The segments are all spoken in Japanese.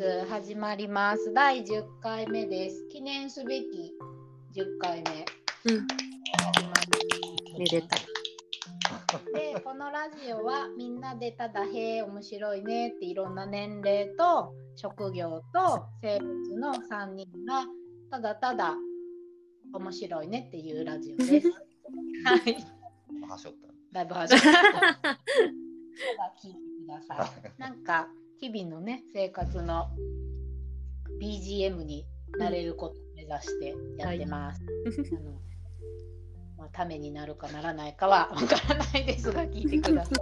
日始まります。第10回目です。記念すべき10回目。うん、めでたい。で、このラジオはみんなでただへえ面白いねっていろんな年齢と職業と性別の3人がただただ面白いねっていうラジオです。はい。はしょった。だいぶ始まった。聞いてください。なんか日々のね生活の BGM になれることを目指してやってます。あのまあ、ためになるかならないかはわからないですが聞いてください。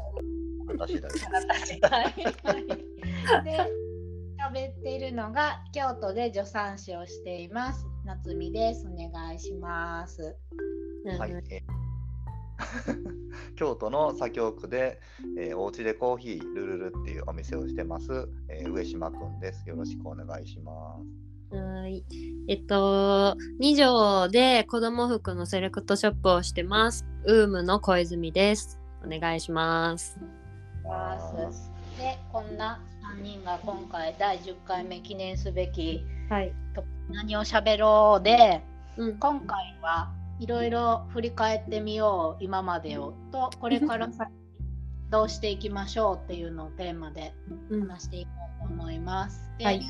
私だけ。はいで喋っているのが京都で助産師をしています。夏美です。お願いします。はい。え 京都の左京区で、えー、お家でコーヒールルルっていうお店をしてます、えー、上島くんです。よろしくお願いします。はい。えっと、二条で子供服のセレクトショップをしてます。ウームの小泉です。お願いします。でこんな3人が今回第10回目記念すべきはい。と何をしゃべろうでうん。今回はいろいろ振り返ってみよう今までをとこれから先どうしていきましょうっていうのをテーマでうん、話していこうと思います。で、はい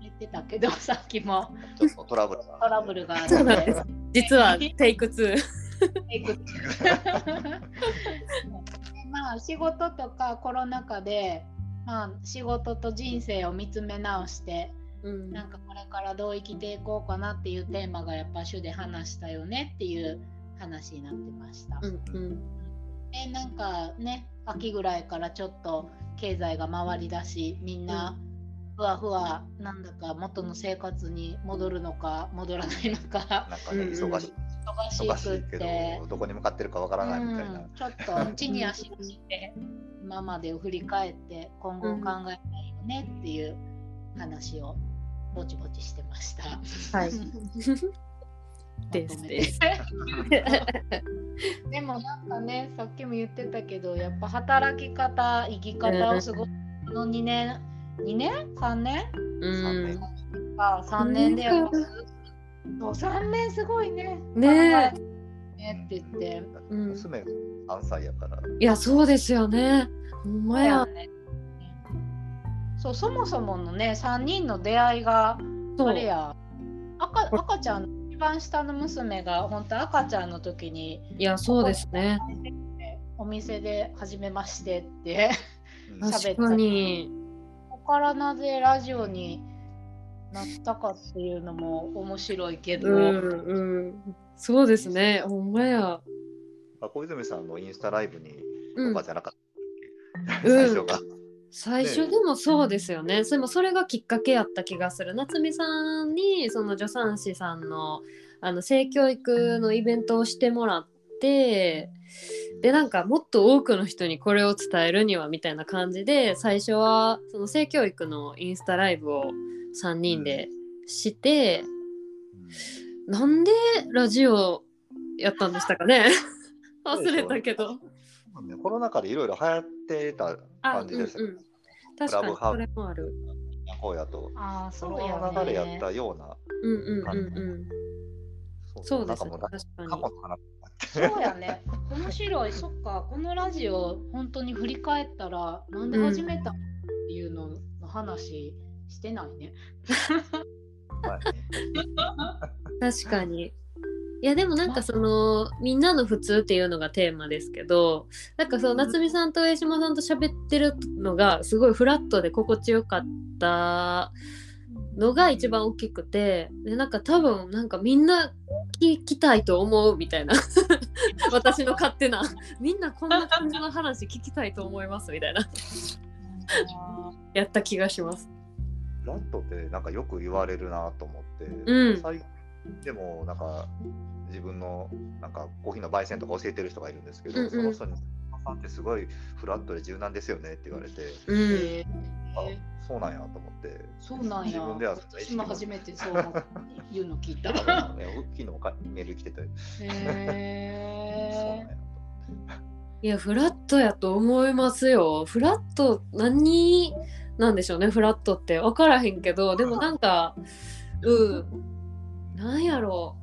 言ってたけどさっきもトラブルが。トラブルがあって実はテイク2。テイクでまあ仕事とかコロナ禍で、まあ、仕事と人生を見つめ直してうんなんかこれからどう生きていこうかなっていうテーマがやっぱ主で話したよねっていう話になってました。うんうんでなんかね秋ぐらいからちょっと経済が回りだしみんなふわふわなんだか元の生活に戻るのか戻らないのかなんかね、うん忙しい。けてど、どこに向かってるかわからないみたいな。うんちょっと地に足をして今までを振り返って今後を考えたいよねっていう話をぼちぼちしてました。はい。ですまとめてです。でもなんかねさっきも言ってたけどやっぱ働き方生き方をすごいこの2年2年？3年？うん。か3年でやっぱそう3年すごいね。ねねって言って。うん娘が3歳やから。いや、そうですよね。ほんまや。ねそうそもそものね3人の出会いがあれや赤赤ちゃん一番下の娘が本当赤ちゃんの時にいや、そうですね。お店で初めましてってうん喋確かに。ここからなぜラジオになったかっていうのも面白いけど、うんうん。そうですね。ほんまや。あ小泉さんのインスタライブにうんとかじゃなかったうん最初が。最初でもそうですよね。でもそれがきっかけやった気がする。夏美さんにその助産師さんのあの性教育のイベントをしてもらってでなんかもっと多くの人にこれを伝えるにはみたいな感じで最初はその性教育のインスタライブを3人でして、なんでラジオやったんでしたかね 忘れたけど。うんねコロナ禍でいろいろ流行ってたあ、感じでしたけど、うんうん、確かにそれもある。こうやと、ああそそうやの流れやっねたような、うんうんうんうん。そうですねなんかもうだ確かに。そうやね。面白い。そっか。このラジオ本当に振り返ったらなんで始めたのっていうのの話してないね、はい。確かに。いやでもなんかそのみんなの普通っていうのがテーマですけどなんかその夏美さんと江島さんと喋ってるのがすごいフラットで心地よかったのが一番大きくてでなんか多分なんかみんな聞きたいと思うみたいな。私の勝手な。みんなこんな感じの話聞きたいと思いますみたいな。やった気がします。ラットってなんかよく言われるなと思って、うん。最近でもなんか自分のなんかコーヒーの焙煎とか教えてる人がいるんですけど、うんうん。その人に「さんってすごいフラットで柔軟ですよね」って言われて、うん、へあえそうなんやと思って。そうなんや。自分では私も初めてそう言うの聞いただ からね、昨日かメール来てて、そうなんへや いやフラットやと思いますよ。フラット何なんでしょうねフラットって。分からへんけどでもなんかうんなんやろ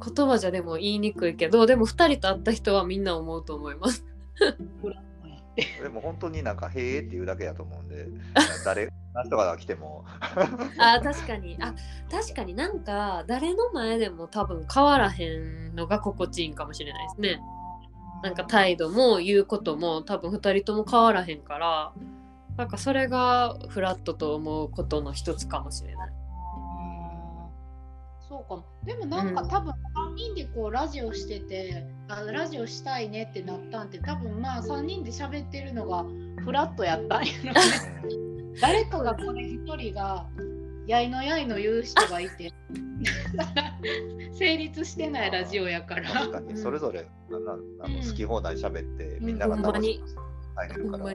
う言葉じゃでも言いにくいけどでも2人と会った人はみんな思うと思います。でも本当になんか「へえ」って言うだけだと思うんで 誰何人が来ても あ確かにあ確かになんか誰の前でも多分変わらへんのが心地いいんかもしれないですね。なんか態度も言うことも多分2人とも変わらへんからなんかそれがフラットと思うことの一つかもしれない。そうかも。でもなんか、うん。多分3人でこうラジオしててあラジオしたいねってなったんって多分まあ3人で喋ってるのがフラットやったんや。ろ ね誰かがこれ1人がやいのやいの言う人がいて。成立してないラジオやから。確かに。それぞれあのあの好き放題喋ってみんなが楽しく入れるから。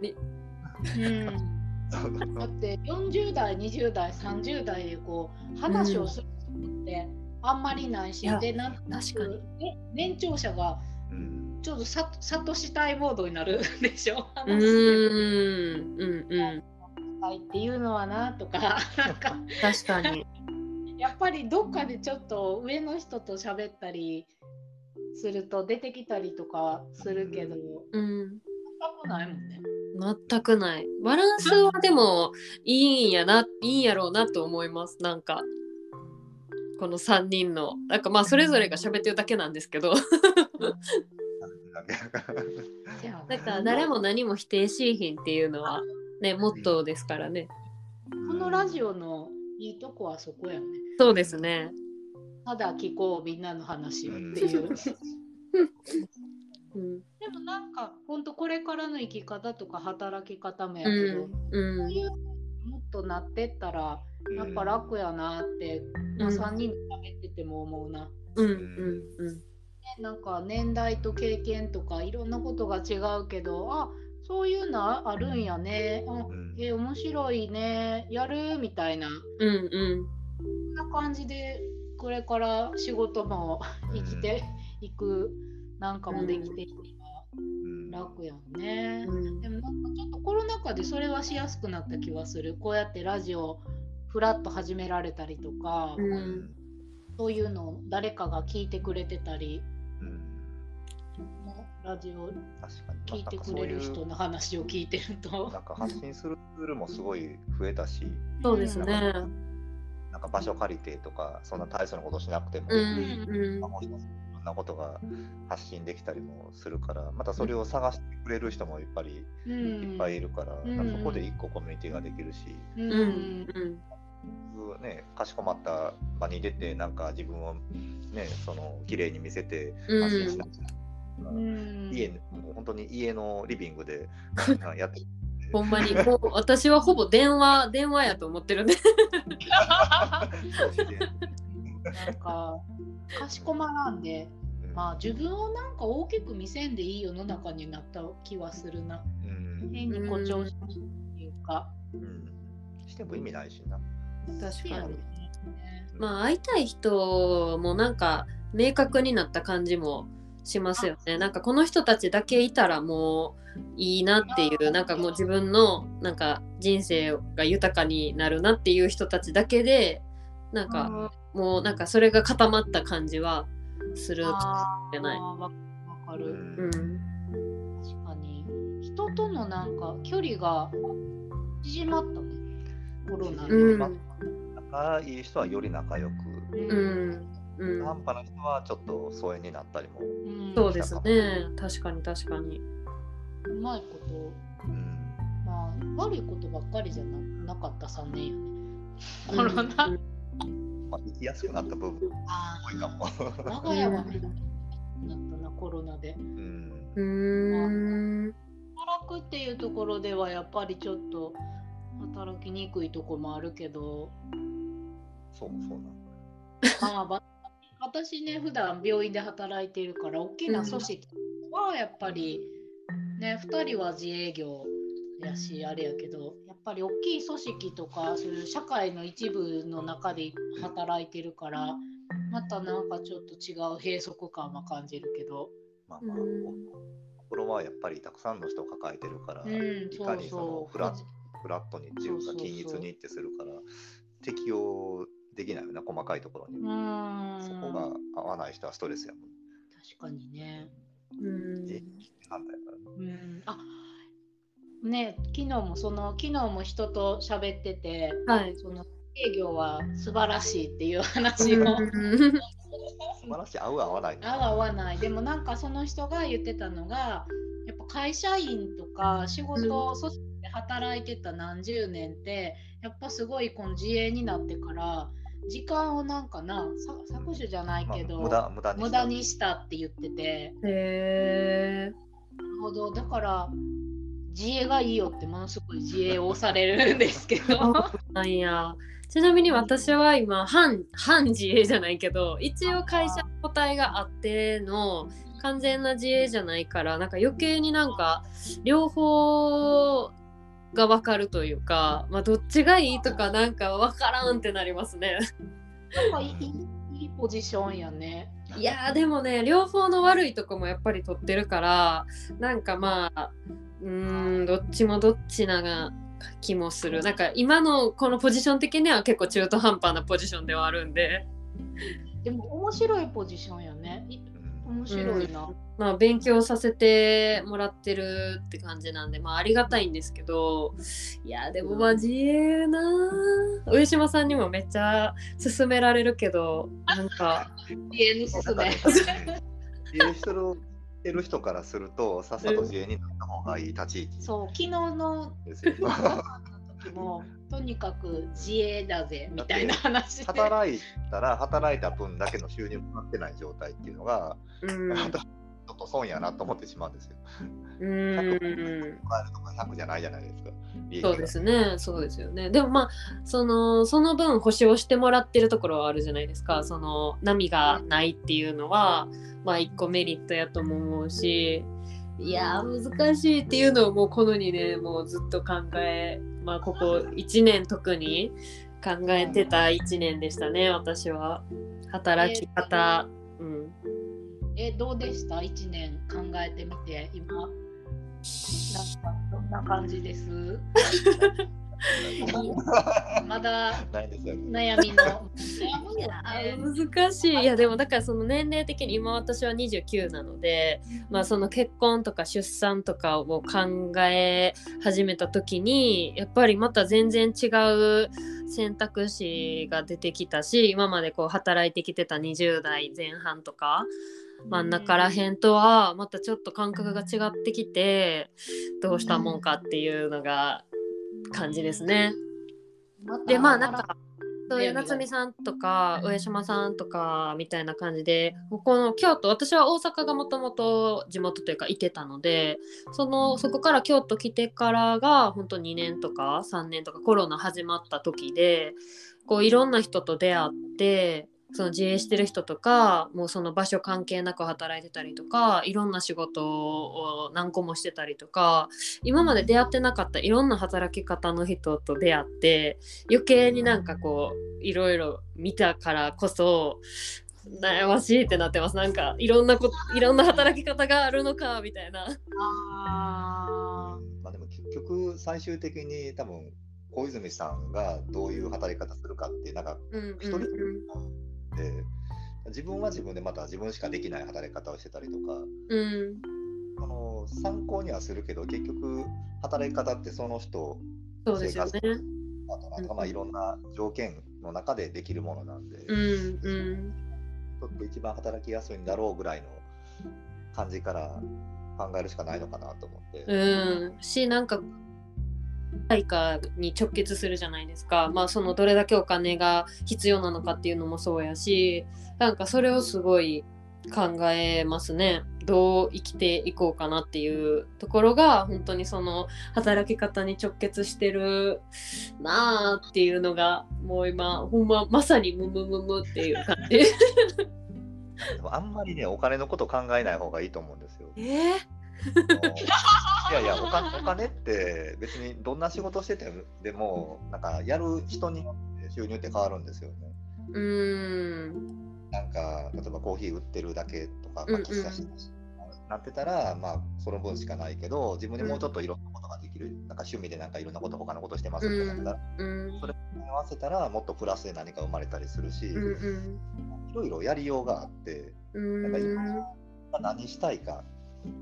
うん、だって40代20代30代でこう話をする人ってあんまりないし、でなん確かに。ね年長者がうんちょっとさ諭したいモードになる でしょ？う話してーんうんうんたいっていうのはなとかなんか確かに。やっぱりどっかでちょっと上の人と喋ったりすると出てきたりとかするけどうん全くないもんね。全くない。バランスはでもいいんやな、いいんやろうなと思います。なんか、この3人の、なんかまあそれぞれが喋ってるだけなんですけど、だから誰も何も否定しいひんっていうのはね、モットーですからね。このラジオのいいとこはそこやね。そうですね。ただ聞こうみんなの話をっていう。うん。でもなんか本当これからの生き方とか働き方もやうけど、ん。こう。うんいうもっとなってったらやっぱ楽やなって、まあ、うん3人で喋ってても思うな。うん。うん。うん。ねなんか年代と経験とかいろんなことが違うけどあそういうのあるんやねあうんえ面白いねやる？みたいなうん。うん。そんな感じでこれから仕事も生きていくなんかもできていけうんば楽やんね。うんでもなんかちょっとコロナ禍でそれはしやすくなった気はする。こうやってラジオフラッと始められたりとか、うんうんそういうのを誰かが聞いてくれてたり、うんラジオ確かに聞いてくれる人の話を聞いてると。なんか発信するツールもすごい増えたし、そうですね。なんか場所借りてとか、そんな大層なことしなくても、うん。うんまあ。もいろんなことが発信できたりもするから、またそれを探してくれる人もやっぱりうんいっぱいいるから、うんかそこで一個コミュニティができるし、うんうん。うん。ね、かしこまった場に出て、なんか自分をね、その綺麗に見せてうん発信しなくて、うん家もう本当に家のリビングで やってほんまに、もう私はほぼ電話、電話やと思ってるんで。なんかかしこまらんで、うんまあ自分をなんか大きく見せんでいい世の中になった気はするな。うん変に誇張しないっていうか。うんしても意味ないしな。確かに。ねまあ会いたい人もなんか明確になった感じもしますよね。なんかこの人たちだけいたらもういいなっていうなんかもう自分のなんか人生が豊かになるなっていう人たちだけでなんかもうなんかそれが固まった感じはするじゃないーわわかうる。うんん確かに人とのなんか距離が縮まったね。コロナで。うん仲いい人はより仲良く、うん。うん。半端な人はちょっと疎遠になったりも、うん。そうですね。確かに確かに。うまいこと、うん。まあ、悪いことばっかりじゃななかった3年よね。うん。コロナ。まあ、生きやすくなった部分あ多いかも。あ、我が家はね、なったな、コロナで。うん。うーん働くっていうところではやっぱりちょっと働きにくいとこもあるけど、そうそうなの。まあ、ば私ね、普段病院で働いているから、大きな組織はやっぱり、ね、2人は自営業やし、あれやけど、やっぱり大きい組織とか、そういう社会の一部の中で働いてるから、またなんかちょっと違う閉塞感は感じるけど、まあまあ、うん心はやっぱりたくさんの人を抱えてるから、うん、いかにそのフラッフラットにっていうかそうそうそう均一にってするから適用できないよな細かいところに。うーん。そこが合わない人はストレスやもん。確かにね。うん。え反対やからねうん、あね昨日もその昨日も人と喋っててはい。その営業は素晴らしいっていう話を、うん。素晴らしい。合う合わない合う合わない。でもなんかその人が言ってたのがやっぱ会社員とか仕事を組織で働いてた何十年ってやっぱすごいこの自営になってから時間をなんかなさ搾取じゃないまあけど、無駄無駄に無駄にしたって言っててへえ。なるほどだから自営がいいよってものすごい自営を押されるんですけど なんや。ちなみに私は今半半自営じゃないけど一応会社個体があっての完全な自営じゃないからなんか余計になんか両方が分かるというか、まあ、どっちがいいとかなんか分からんってなりますね。なんかいいいいポジションやね。いやーでもね両方の悪いとこもやっぱり取ってるからなんかまあうーんどっちもどっちなが気もするなんか今のこのポジション的には結構中途半端なポジションではあるんででも面白いポジションやね。面白いな。まあ勉強させてもらってるって感じなんでまあありがたいんですけどいやでもまあ自営な。ー上島さんにもめっちゃ勧められるけどなんか。自営のすすめ。自営してるしてる人からするとさっさと自営になった方がいい立ち位置。そう昨日の もとにかく自営だぜみたいな話で。働いたら働いた分だけの収入もらってない状態っていうのが、うん ちょっと損やなと思ってしまうんですよ。うーん100とか100じゃないじゃないですか。そうですね、そうですよね。でもまあ、その、その分保証してもらってるところはあるじゃないですか。その、波がないっていうのは、まあ、一個メリットやとも思うし、いやー、難しいっていうのをもうこの2年、もうずっと考え、まあ、ここ1年特に考えてた1年でしたね、私は。働き方、うん。えどうでした ?1 年考えてみて今なんかどんな感じです？まだ。悩みの難しいいやでもだからその年齢的に今私は29なのでまあその結婚とか出産とかを考え始めた時にやっぱりまた全然違う選択肢が出てきたし今までこう働いてきてた20代前半とか真ん中らへんとはまたちょっと感覚が違ってきてどうしたもんかっていうのが感じですね。でまあなんかそういう夏美さんとか上島さんとかみたいな感じでここの京都私は大阪がもともと地元というかいてたのでそのそこから京都来てからが本当2年とか3年とかコロナ始まった時でこういろんな人と出会ってその自営してる人とかもうその場所関係なく働いてたりとかいろんな仕事を何個もしてたりとか今まで出会ってなかったいろんな働き方の人と出会って余計になんかこういろいろ見たからこそ悩ましいってなってます。なんかいろんなこいろんな働き方があるのかみたいな。あまあでも結局最終的に多分小泉さんがどういう働き方するかってなんかうん一人で自分は自分でまた自分しかできない働き方をしてたりとかうんうんその参考にはするけど結局働き方ってその人そうですよね。あとなんかまあいろんな条件の中でできるものなんで、うんうんちょっと一番働きやすいんだろうぐらいの感じから考えるしかないのかなと思って。うん、しなんか対価に直結するじゃないですか。まあそのどれだけお金が必要なのかっていうのもそうやしなんかそれをすごい考えますね。どう生きていこうかなっていうところが本当にその働き方に直結してるなあっていうのがもう今ほんままさにムムムムっていう感じ。あんまりね、お金のこと考えない方がいいと思うんですよ。えー、いやいやお金、お金って別にどんな仕事しててでも、なんかやる人によって収入って変わるんですよね。うーん。なんか、例えばコーヒー売ってるだけとか、うんうん。まあ、喫茶してなってたら、まあ、その分しかないけど、自分でもうちょっといろんなことができる、なんか趣味でなんかいろんなこと、他のことしてますってなったら、うんそれに合わせたら、もっとプラスで何か生まれたりするし、うんうん。いろいろやりようがあって、うん。なんか今何したいか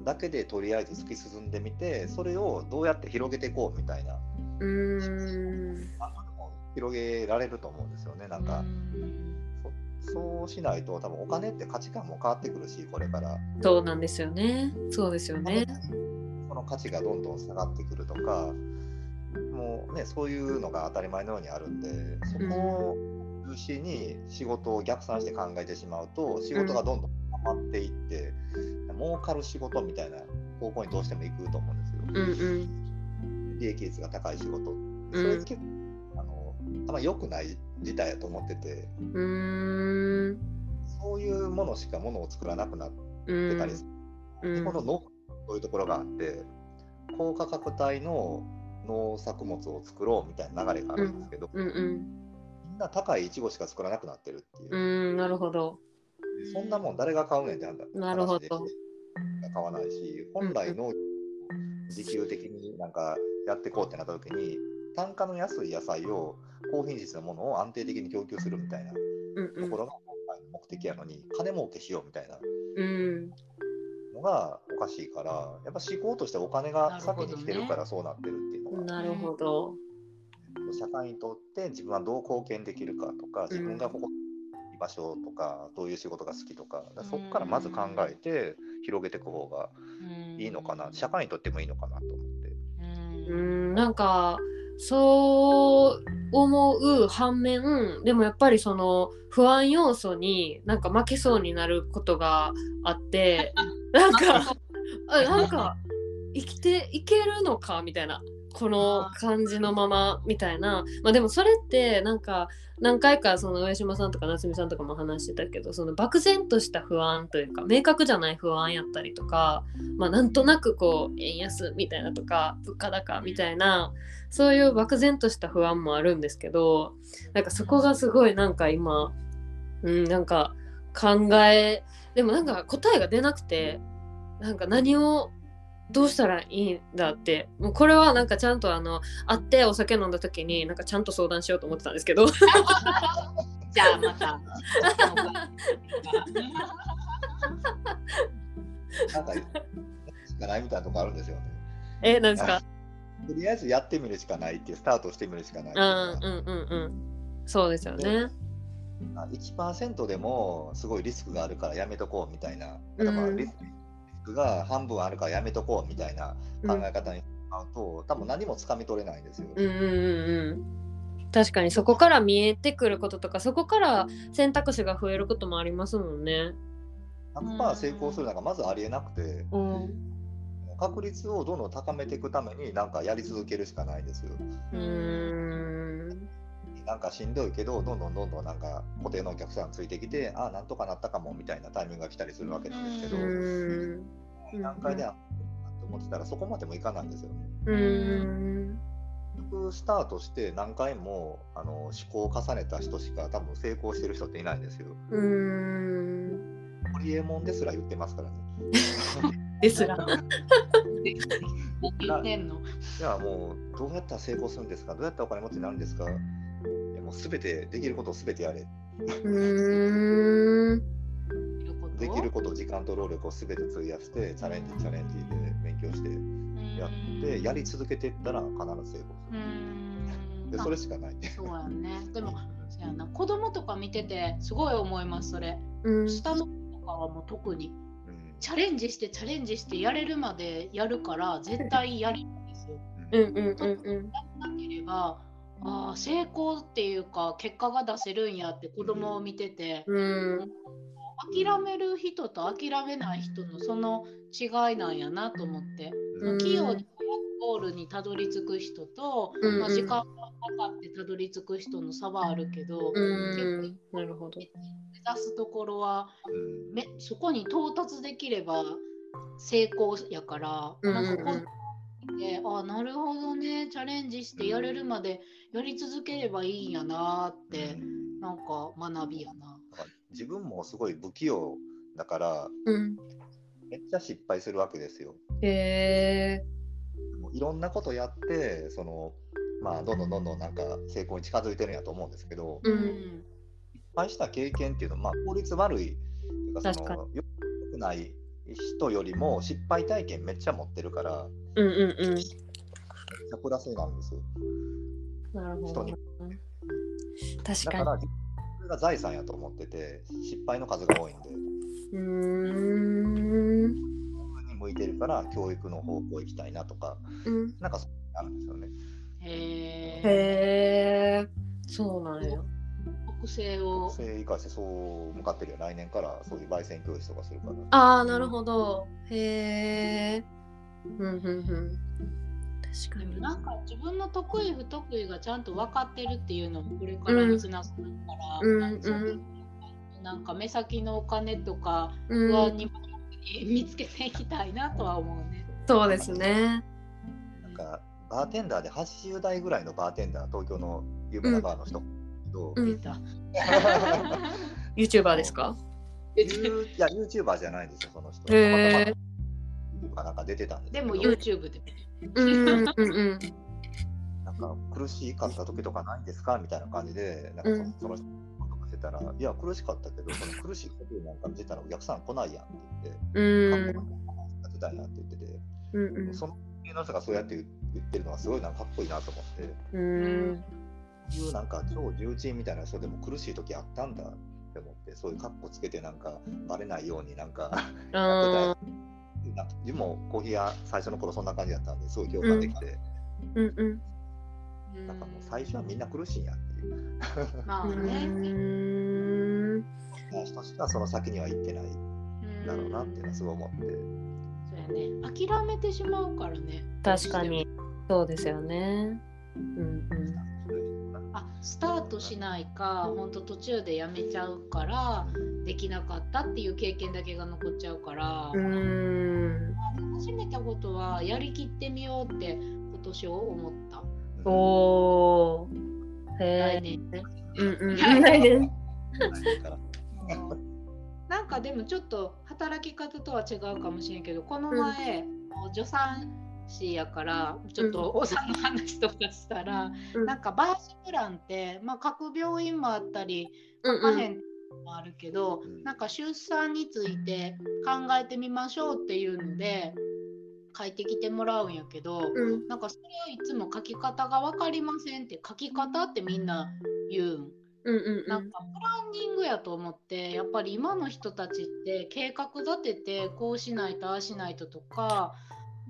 だけでとりあえず突き進んでみて、それをどうやって広げていこうみたいな、うん。広げられると思うんですよね、なんか。そそうしないと、多分お金って価値観も変わってくるし、これから。そうなんですよね。そうですよね。その価値がどんどん下がってくるとか、もうね、そういうのが当たり前のようにあるんで、そこを中心に仕事を逆算して考えてしまうと、仕事がどんどん溜まっていって、儲かる仕事みたいな方向にどうしても行くと思うんですよ。うんうん。利益率が高い仕事。それ結構、あのあんま良くない事態やと思ってて、うーん。そういうものしかものを作らなくなっうんてたりする。うん。日本の農そういうところがあって高価格帯の農作物を作ろうみたいな流れがあるんですけど、うんうんみんな高いイチゴしか作らなくなってるっていう。う、んなるほどそんなもん誰が買うねんって話なるほど。で。買わないし本来の自給的になんかやっていこうってなった時に単価の安い野菜を高品質なものを安定的に供給するみたいなところが本来の目的やのに金儲けしようみたいなうん。のがおかしいから、やっぱ思考としてお金が先に来てるからそうなってるっていうのが、なるほど。社会にとって自分はどう貢献できるかとか、自分がここ居場所とか、どういう仕事が好きとか、だからそこからまず考えて広げていく方がいいのかな、社会にとってもいいのかなと思って。うん。なんかそう思う反面でもやっぱりその不安要素になんか負けそうになることがあってなんか あなんか生きていけるのかみたいなこの感じのままみたいな。まあでもそれってなんか何回かその上島さんとか夏美さんとかも話してたけどその漠然とした不安というか明確じゃない不安やったりとかまあなんとなくこう円安みたいなとか物価高みたいなそういう漠然とした不安もあるんですけどなんかそこがすごいなんか今うんなんか考えでもなんか答えが出なくてなんか何をどうしたらいいんだって。もうこれはなんかちゃんとあの会ってお酒飲んだ時になんかちゃんと相談しようと思ってたんですけど。じゃあまた。なんか、しかないみたいなとこあるんですよね。えなんですか？とりあえずやってみるしかないってスタートしてみるしかないう。んうんうんうん。そうですよね。あ1%でもすごいリスクがあるからやめとこうみたいな、うんだからリスクが半分あるからやめとこうみたいな考え方にしまうと、多分何もつかみ取れないんですよ。うんうんうんうん確かにそこから見えてくることとかそこから選択肢が増えることもありますもんね。100%成功するなんかまずありえなくて、うん確率をどんどん高めていくためになんかやり続けるしかないですよ。うーんなんかしんどいけど、どんどんどんどんなんか固定のお客さんついてきて、ああ、なんとかなったかもみたいなタイミングが来たりするわけなんですけうど、ーん段階ではと思ってたらそこまでもいかないんですよね。うーん結局スタートして何回もあの思考を重ねた人しか多分成功してる人っていないんですよ。うーんホリエモンですら言ってますからね。ですら。何言ってんのじゃあもうどうやったら成功するんですかどうやったらお金持ちになるんですかもうすべてできることをすべてやれ。うーんできること、時間と労力をすべて費やして、チャレンジ、チャレンジで勉強してやって、やり続けていったら必ず成功すうる。んでそれしかない。そうやね。でも、そうやな子供とか見ててすごい思います、それ。うん下の子とかはもう特にうんチャレンジしてチャレンジしてやれるまでやるから絶対やるんですよ。うんうんうんうんやらなければあー成功っていうか結果が出せるんやって子供を見てて。うん。諦める人と諦めない人のその違いなんやなと思って。うん。器用にゴールにたどり着く人と、うんまあ、時間がかかってたどり着く人の差はあるけど、うん。なるほど。目指すところはうん。めそこに到達できれば成功やから、うんなんかこうであなるほどねチャレンジしてやれるまでやり続ければいいんやなって、なんか学びやな。自分もすごい不器用だから、うん。めっちゃ失敗するわけですよ。へえいろんなことやってそのまあどんどんどんどんなんか成功に近づいてるんやと思うんですけど、ううん。ん失敗した経験っていうのはまあ効率悪いっていうかそのよくない人よりも失敗体験めっちゃ持ってるからうんうんうん。めっちゃプラスになるんですよ。なるほど人に。確かだからそれが財産やと思ってて失敗の数が多いんで。にうーん。に向いてるから教育の方向行きたいなとか、うん。なんかそうあるんですよね。へえへえそうなんや。特性を。それ生かしてそう向かってるよ。来年からそういう焙煎教室とかするから。ああなるほど。へえうんうんうん確かに。なんか自分の得意不得意がちゃんと分かってるっていうのもこれからにつながるから、うんなんかそういううんなんか目先のお金とかうん。不安にも見つけていきたいなとは思うね。そうですね。なんかバーテンダーで80代ぐらいのバーテンダー、東京の有名なバーの人、けどうん。出た。YouTuber ですか？ユ ーいや YouTuber じゃないんですよ、その人。へえたまたまなんか出てたんですけど。でも YouTube で。うんうんうん なんか苦しかった時とかないんですかみたいな感じで、なんかそ,、の人とかしてたら、いや、苦しかったけど、その苦しいことなんか見てたらお客さん来ないやんって言って、うん。かっこいいやってたんやって言ってて、うんうん。その芸能人がそうやって言言ってるのはすごいなんかかっこいいなと思って、うん。そういうなんか超重鎮みたいな人でも苦しい時あったんだって思って、そういう格好つけてなんかバレないようになんかあ なんか自分もコーヒー屋最初の頃そんな感じだったんですごい共感できて、ーうんうんなんかもう最初はみんな苦しいんやっていう。まあうね。ーん人としてはその先には行ってないうんだろうなっていうのはすごい思って。そうやね。諦めてしまうからね。確かにそうですよねうんあスタートしないか本当途中でやめちゃうからできなかったっていう経験だけが残っちゃうから、うん。う始めたことはやりきってみようって今年を思った。おー。へえ来年。うんうん。なんかでもちょっと働き方とは違うかもしれんけどこの前、助産師やからちょっとお産の話とかしたら、うん。なんかバースプランって、まあ、各病院もあったりうんうん。書かへんもあるけど、うん。なんか出産について考えてみましょうっていうので書いてきてもらうんやけど、うん。なんかそれをいつも書き方が分かりませんって書き方ってみんな言うん。うんうんなんかプランニングやと思ってやっぱり今の人たちって計画立ててこうしないとああしないととか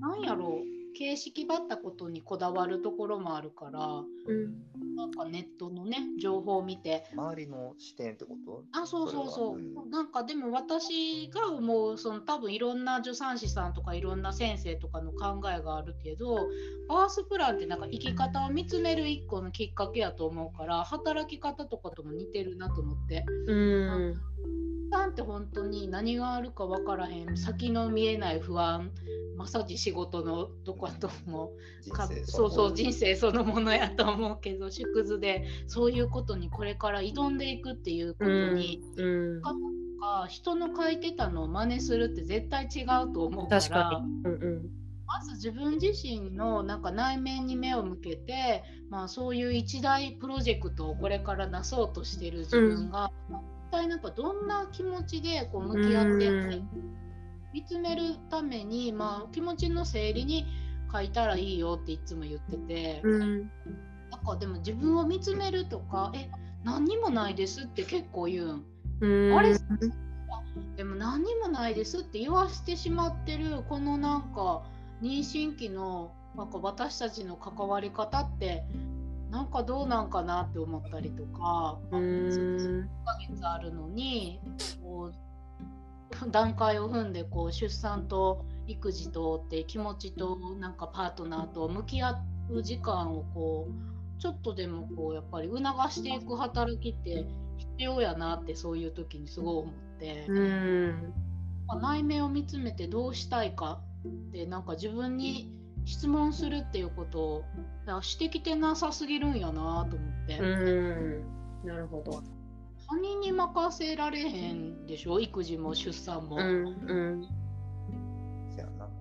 なんやろう。形式ばったことにこだわるところもあるからうん。なんかネットのね情報を見て。周りの視点ってこと？あそうそうそう。うん。なんかでも私が思うその多分いろんな助産師さんとかいろんな先生とかの考えがあるけどバースプランってなんか生き方を見つめる一個のきっかけやと思うから働き方とかとも似てるなと思って。うん出産って本当に何があるか分からへん先の見えない不安まさに仕事のとこともか人生そうそう人人生そのものやと思うけど縮図でそういうことにこれから挑んでいくっていうことに、うん方とか人の書いてたのを真似するって絶対違うと思うから確かに。うんうん。まず自分自身のなんか内面に目を向けて、まあ、そういう一大プロジェクトをこれからなそうとしてる自分が、一体なんかどんな気持ちでこう向き合ってうん見つめるために、まあ、気持ちの整理に書いたらいいよっていつも言ってて、うん。なんかでも自分を見つめるとかえ何にもないですって結構言うん。うん。あれ？でも何にもないですって言わしてしまってるこのなんか妊娠期のなんか私たちの関わり方ってなんかどうなんかなって思ったりとか、うん。1ヶ月あるのにこう段階を踏んでこう出産と育児とって気持ちとなんかパートナーと向き合う時間をこうちょっとでもこうやっぱり促していく働きって必要やなってそういう時にすごい思って、うん。まあ内面を見つめてどうしたいかってなんか自分に質問するっていうことをしてきてなさすぎるんやなと思って。うん。なるほど。他人に任せられへんでしょ？育児も出産も、うんうん。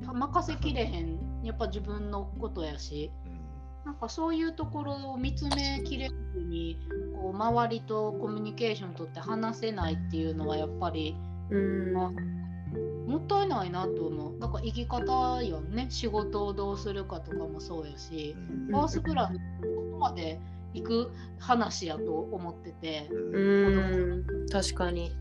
任せきれへん。やっぱ自分のことやし。なんかそういうところを見つめきれずにこう周りとコミュニケーション取って話せないっていうのはやっぱり、うん。まあもったいないなと思う。なんか生き方よね。仕事をどうするかとかもそうやし、うん。バースプランここまで行く話やと思ってて。うん。確かに。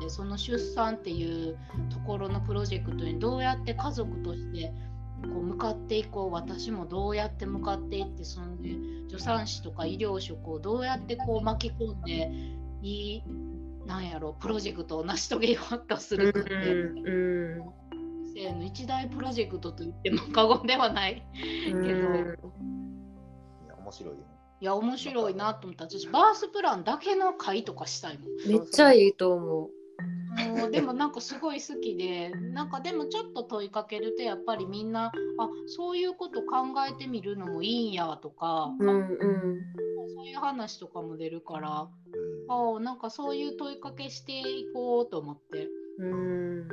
でその出産っていうところのプロジェクトにどうやって家族としてこう向かっていこう私もどうやって向かっていってその、ね、助産師とか医療職をどうやってこう巻き込んでいいなんやろプロジェクトを成し遂げようとするかって、うん生の一大プロジェクトと言っても過言ではない。うん。けど。いや面白いよ。ね。いや面白いなと思った。私バースプランだけの会とかしたいもん。めっちゃいいと思うもうでもなんかすごい好きでなんかでもちょっと問いかけるとやっぱりみんなあそういうこと考えてみるのもいいんやとか、うんうん。そういう話とかも出るからうん。あなんかそういう問いかけしていこうと思って。うん。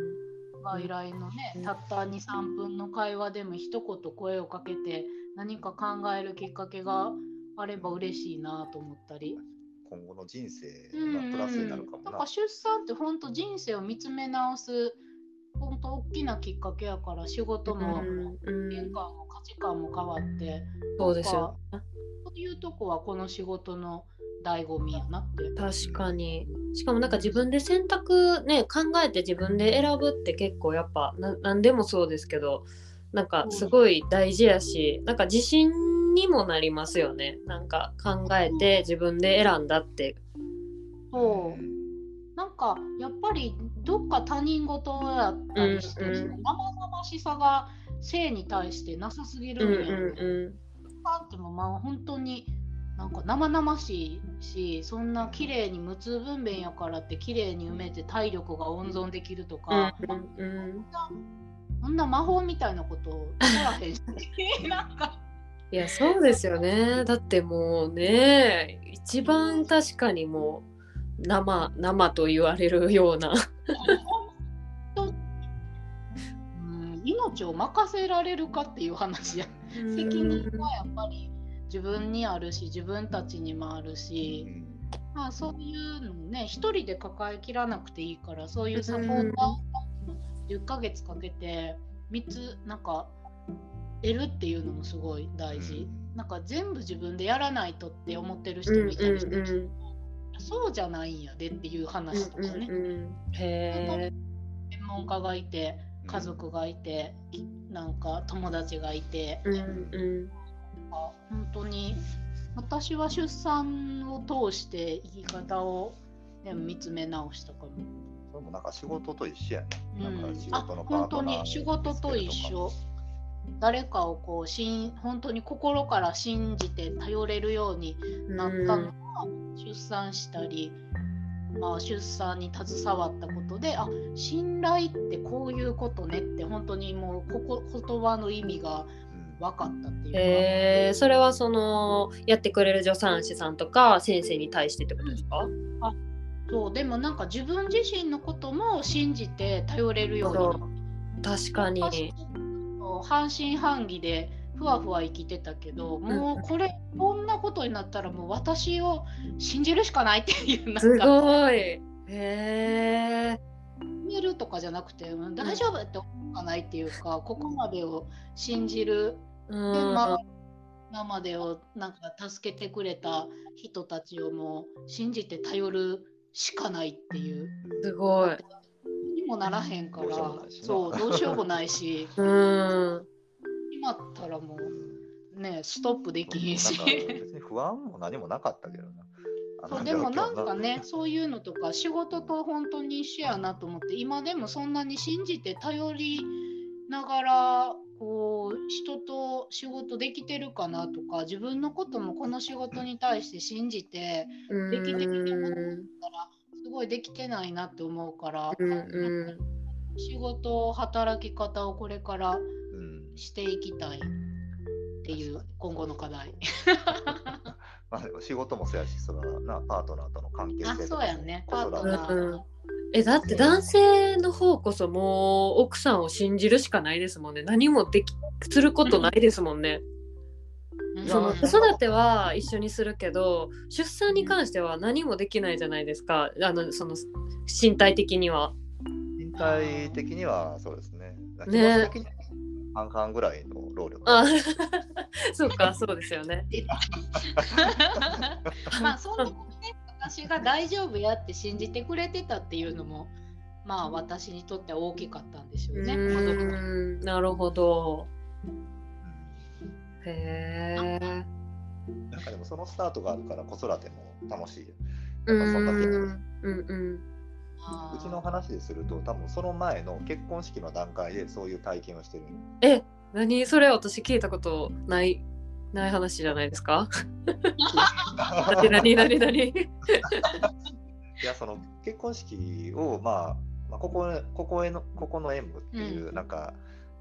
外来のねたった23分の会話でも一言声をかけて何か考えるきっかけがあれば嬉しいなと思ったり。今後の人生うんうんがプラスになるかもな。なんか出産って本当人生を見つめ直す本当大きなきっかけやから仕事もうん変化も価値観も変わってそうですよ。そういうとこはこの仕事の醍醐味やなって。確かに。しかもなんか自分で選択ね考えて自分で選ぶって結構やっぱな何でもそうですけどなんかすごい大事やしなんか自信にもなりますよね。なんか考えて自分で選んだって。そう。なんかやっぱりどっか他人事やったりして、うんうんその生々しさが性に対してなさすぎうんうるんやよね。んパンってもまあ本当になんか生々しいしそんな綺麗に無痛分娩やからって綺麗に埋めて体力が温存できるとうんか、うんうん。そんな魔法みたいなことをやらへんし なんかいやそうですよね。だってもうね一番確かにもう生生と言われるような。うん命を任せられるかっていう話や。責任はやっぱり自分にあるし自分たちにもあるうし、ん。まあ、そういうのね一人で抱えきらなくていいからそういうサポーターを10ヶ月かけて3つなんか得るっていうのもすごい大事、なんか全部自分でやらないとって思ってる人うんもいたりして、うんうんそうじゃないんやでっていう話とかね、うんうんうん。へえ専門家がいて家族がいてなんか友達がいて、うんうん。あ本当に私は出産を通して生き方を、ね、見つめ直したかも。それもなんか仕事と一緒やね。うんなんか仕あ事のパー本当トナーに仕事と一緒。誰かをこうしん本当に心から信じて頼れるようになったのが、出産したり、まあ、出産に携わったことであ信頼ってこういうことねって本当にもうここ言葉の意味がうん。分かったっていうか。えー、それはそのやってくれる助産師さんとか先生に対してってことですか、そう。でもなんか自分自身のことも信じて頼れるようになった。確かに。私半信半疑でふわふわ生きてたけど、もうこれこんなことになったらもう私を信じるしかないっていうなんすかごい。へえ。決めるとかじゃなくてうん大丈夫って思うかないっていうかここまでを信じるうで、ん。まあ今までをなんか助けてくれた人たちをもう信じて頼るしかないっていうすごい。にもならへんからどうしようもないしなそうどうしようもないし うん。今ったらもうねストップできひんし。別に不安も何もなかったけどな。そうでもなんかねそういうのとか仕事と本当に一緒やなと思って今でもそんなに信じて頼りながらこう人と仕事できてるかなとか自分のこともこの仕事に対して信じてうん。できてきてなかったらすごいできてないなって思うから、うんう仕事働き方をこれからうん。していきたいっていう今後の課題。まあ仕事もそうやし、それはなパートナーとの関係性とかあそうやね。パートナーうん。えだって男性の方こそもう奥さんを信じるしかないですもんね。何もできすることないですもんね。うんそのうん子育ては一緒にするけど出産に関しては何もできないじゃないですかあのその身体的には。身体的にはそうですね。気ね持ち的には半々ぐらいの労力。あ そうかそうですよね。まあそんなね私が大丈夫やって信じてくれてたっていうのもまあ私にとっては大きかったんでしょううね。子供ーんなるほど。うんへえ。なんかでもそのスタートがあるから子育ても楽しいよ。うやっぱそんなうんうん。うちの話ですると多分その前の結婚式の段階でそういう体験をしてる。え何それ？私聞いたことないない話じゃないですか？何何何何？いやその結婚式を、まあ、まあここここへのここの演舞っていう、うんなんか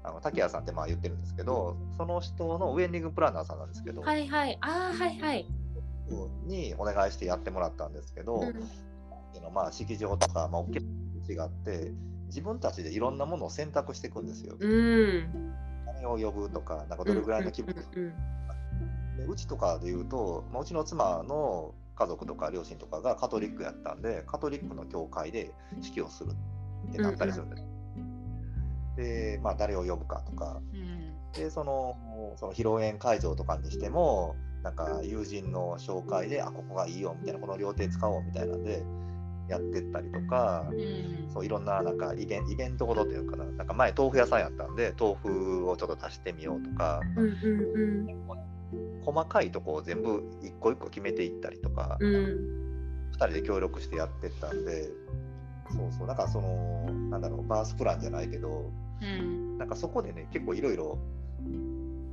あの竹谷さんってまあ言ってるんですけどその人のウェディングプランナーさんなんですけど、はいはいあーはいはい。にお願いしてやってもらったんですけど、うんそのまあ式場とか、まあ、大きな違って自分たちでいろんなものを選択していくんですよ。うん。誰を呼ぶとかなんかどれぐらいの規模うんうんでうちとかで言うと、まあ、うちの妻の家族とか両親とかがカトリックやったんでカトリックの教会で式をするってなったりするんです。で、まあ、誰を呼ぶかとか。うん。でそのその披露宴会場とかにしてもなんか友人の紹介であここがいいよみたいなこの料亭使おうみたいなんでやってったりとか。うん。そういろんななんかイベンイベントほどっていうのかな、なんか前、豆腐屋さんやったんで、豆腐をちょっと足してみようとか、うんうん細かいとこを全部一個一個決めていったりとか、うん。うん2人で協力してやってったんで、そうそう、なんかその、なんだろう、バースプランじゃないけど、うんなんかそこでね、結構いろいろ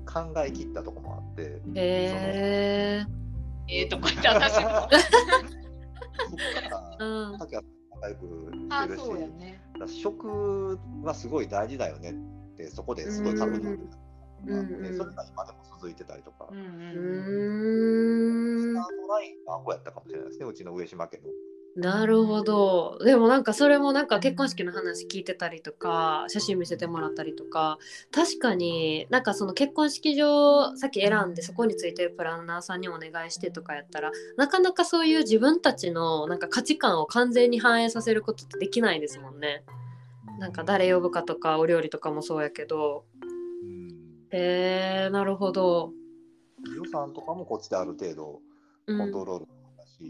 考え切ったとこもあって、へえ。えーとか言って私もそこ から、さんと仲良くあしてるし、ね。食はすごい大事だよねって、そこですごい確認うんがあって、うんそれが今でも続いてたりとか。うんスタートラインがアホやったかもしれないですね、うちの上島家の。なるほど。でもなんかそれもなんか結婚式の話聞いてたりとか写真見せてもらったりとか確かになんかその結婚式場さっき選んでそこについてるプランナーさんにお願いしてとかやったらなかなかそういう自分たちのなんか価値観を完全に反映させることってできないですもんね。なんか誰呼ぶかとかお料理とかもそうやけど。うん。へえなるほど。予算とかもこっちである程度うんコントロールだし、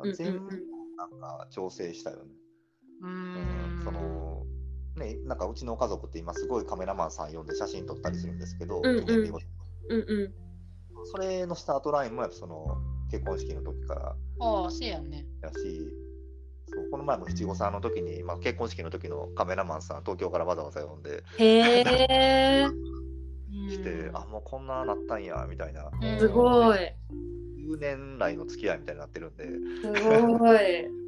うん。うんうんなんか調整したよね。ううんんそのね、なんかうちの家族って今すごいカメラマンさん呼んで写真撮ったりするんですけど、うんうん。うんうん。それのスタートラインもやっぱその結婚式の時から。ああ、せやね。やし、そうこの前も七五三の時に、まあ、結婚式の時のカメラマンさん、東京からわざわざ呼んで、へえ。して、あ、もうこんななったんや、みたいな。うんすごい10年来の付き合いみたいになってるんで、すごい。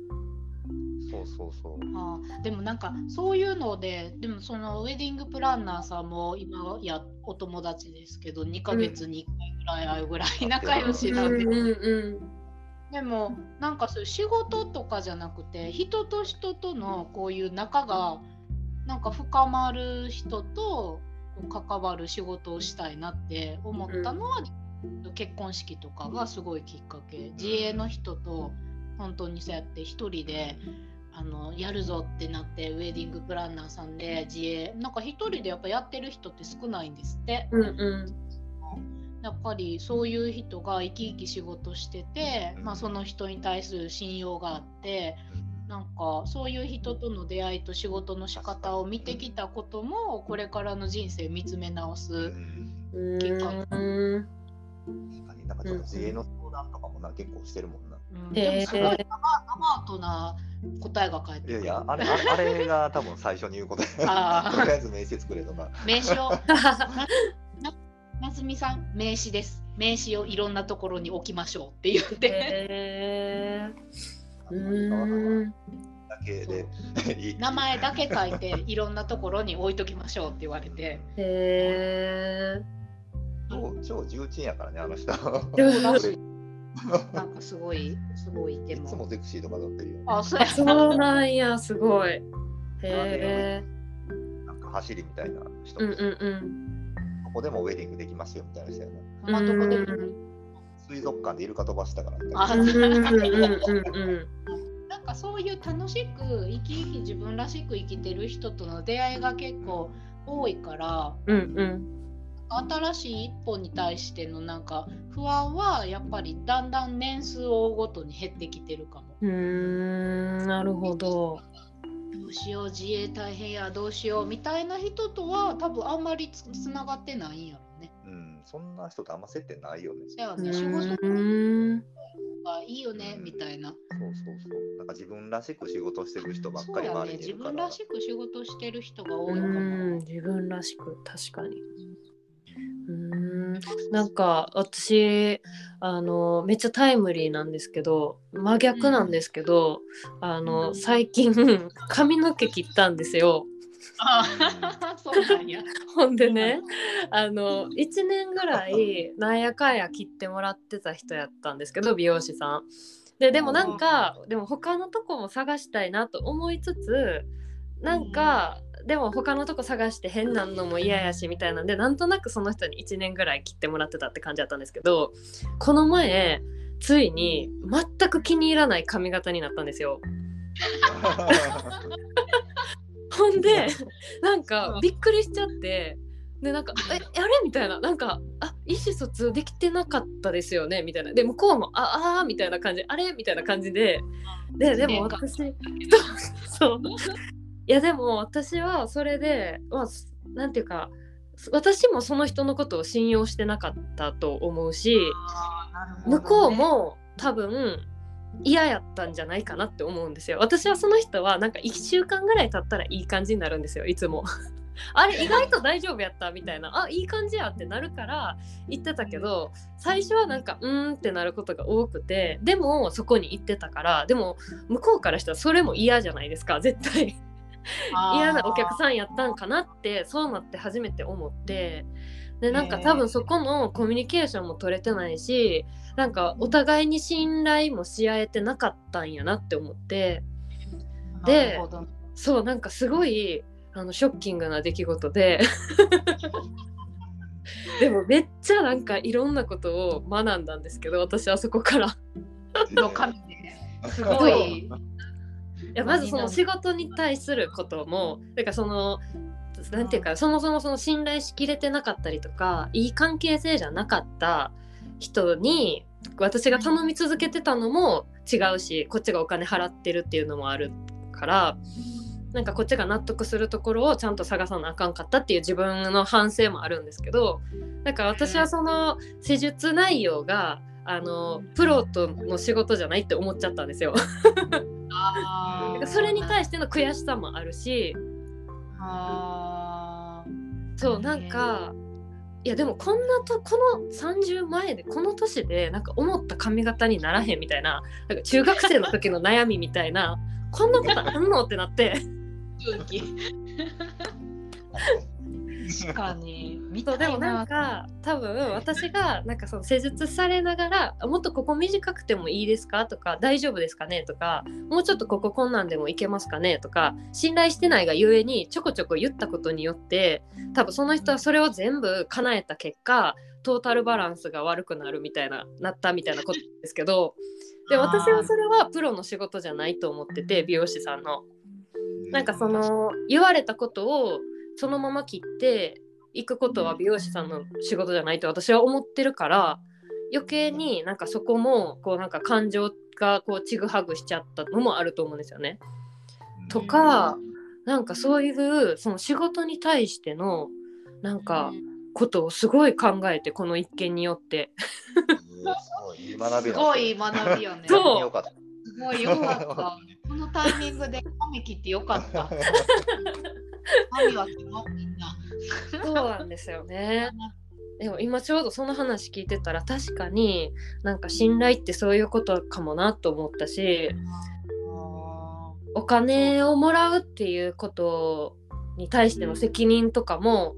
そうそうそう。ああでもなんかそういうのででもそのウェディングプランナーさんも今やお友達ですけど2ヶ月に1回ぐらい会うぐらい仲良しなんで、うんうんでもなんかそういう仕事とかじゃなくて人と人とのこういう仲がなんか深まる人とこう関わる仕事をしたいなって思ったのは、結婚式とかがすごいきっかけ。自営の人と本当にそうやって一人であのやるぞってなってウェディングプランナーさんで自営なんか一人でやっぱやってる人って少ないんですって。うんうん。やっぱりそういう人が生き生き仕事してて、まあ、その人に対する信用があってなんかそういう人との出会いと仕事の仕方を見てきたこともこれからの人生を見つめ直うす。ん。うん結果うん確かになんかちょっと自営の相談とかもな結構してるもんな。うんでもすごいアバアートな答えが返ってくる。いやいや、あれあれあれが多分最初に言うことや。とりあえず名刺作れとか。名刺を なつみさん名刺です。名刺をいろんなところに置きましょうって言って。へーうんだけで名前だけ書いていろんなところに置いときましょうって言われて。へえ超超重鎮やからね、あの人。でも なんかすごいすごいでも。いつもゼクシーとか乗ってるよ、ね。あそうや。そうなんやすごい。へえなんか走りみたいな人、うんうんうん。ここでもウェディングできますよみたいな人やな。ほんまどこでもうん。水族館でイルカ飛ばしたからみたな。うんうんうんうんなんかそういう楽しく生き生き自分らしく生きてる人との出会いが結構多いからうんうん新しい一歩に対してのなんか不安はやっぱりだんだん年数を追うごとに減ってきてるかも。うーんなるほどどうしよう自衛大変やどうしようみたいな人とは多分あんまりつつながってないんやろね。うん、そんな人とあんま接点ないよね。うだよね仕事がいいよねみたいな。そうそうそう。なんか自分らしく仕事してる人ばっかり周ね自りにいるから。分らしく仕事してる人がう多いかも。ん自分らしく確かにうーんなんか私あのめっちゃタイムリーなんですけど真逆なんですけど、あの最近 髪の毛切ったんですよ。あそうなんや。ほんでねあの1年ぐらいなんやかんや切ってもらってた人やったんですけど美容師さん。ででもなんかでも他のとこも探したいなと思いつつなんかでも他のとこ探して変なんのも嫌やしみたいなんでなんとなくその人に1年ぐらい切ってもらってたって感じだったんですけどこの前ついに全く気に入らない髪型になったんですよ。ほんでなんかびっくりしちゃってでなんか「えあれ?」みたいな。なんか「あ意思疎通できてなかったですよね」みたいな。で向こうも「ああー」みたいな感じ「あれ?」みたいな感じで。ででも私 そうそういやでも私はそれでまあなんていうか私もその人のことを信用してなかったと思うし向こうも多分嫌やったんじゃないかなって思うんですよ。私はその人はなんか1週間ぐらい経ったらいい感じになるんですよいつも。あれ意外と大丈夫やったみたいな。あいい感じやってなるから言ってたけど最初はなんかうーんってなることが多くてでもそこに行ってたからでも向こうからしたらそれも嫌じゃないですか絶対 嫌なお客さんやったんかなってそうなって初めて思って。でなんか多分そこのコミュニケーションも取れてないしなんかお互いに信頼もし合えてなかったんやなって思って。でそうなんかすごいあのショッキングな出来事で。でもめっちゃなんかいろんなことを学んだんですけど私はそこから。いの神ですごい。やまずその仕事に対することもだからそのなんていうかそもそもその信頼しきれてなかったりとかいい関係性じゃなかった人に私が頼み続けてたのも違うしこっちがお金払ってるっていうのもあるからなんかこっちが納得するところをちゃんと探さなあかんかったっていう自分の反省もあるんですけどだから私はその施術内容があのプロとの仕事じゃないって思っちゃったんですよ。それに対しての悔しさもあるし。そうなんかいやでもこんなとこの30前でこの年でなんか思った髪型にならへんみたいななんか中学生の時の悩みみたいな こんなことあんの？ってなって確かに見たいでもなんか多分私がなんかその施術されながらもっとここ短くてもいいですか？とか大丈夫ですかね？とかもうちょっとこここんなんでもいけますかね？とか信頼してないがゆえにちょこちょこ言ったことによって多分その人はそれを全部叶えた結果トータルバランスが悪くなるみたいななったみたいなことですけどで私はそれはプロの仕事じゃないと思ってて美容師さんの。なんかその言われたことをそのまま切っていくことは美容師さんの仕事じゃないと私は思ってるから余計になんかそこもこうなんか感情がこうちぐはぐしちゃったのもあると思うんですよね。とかなんかそういうその仕事に対してのなんかことをすごい考えてこの一件によってすごい学びすごい学びよね。そうよかった。すごいよかった。このタイミングで髪切ってよかった。髪はみんな。そうなんですよね。でも今ちょうどその話聞いてたら確かになんか信頼ってそういうことかもなと思ったしお金をもらうっていうことに対しての責任とかも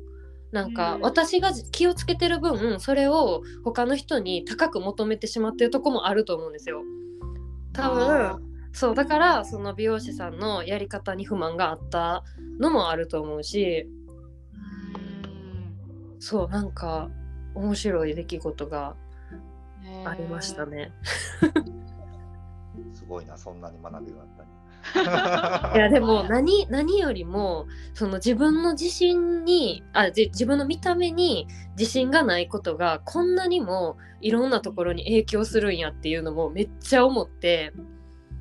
なんかうん私が気をつけてる分それを他の人に高く求めてしまってるとこもあると思うんですよ。多あ分そうだからその美容師さんのやり方に不満があったのもあると思うしうんそうなんか面白い出来事がねありましたね。すごいな、そんなに学びがあったね。いやでも何何よりもその自分の自信にあじ自分の見た目に自信がないことがこんなにもいろんなところに影響するんやっていうのもめっちゃ思って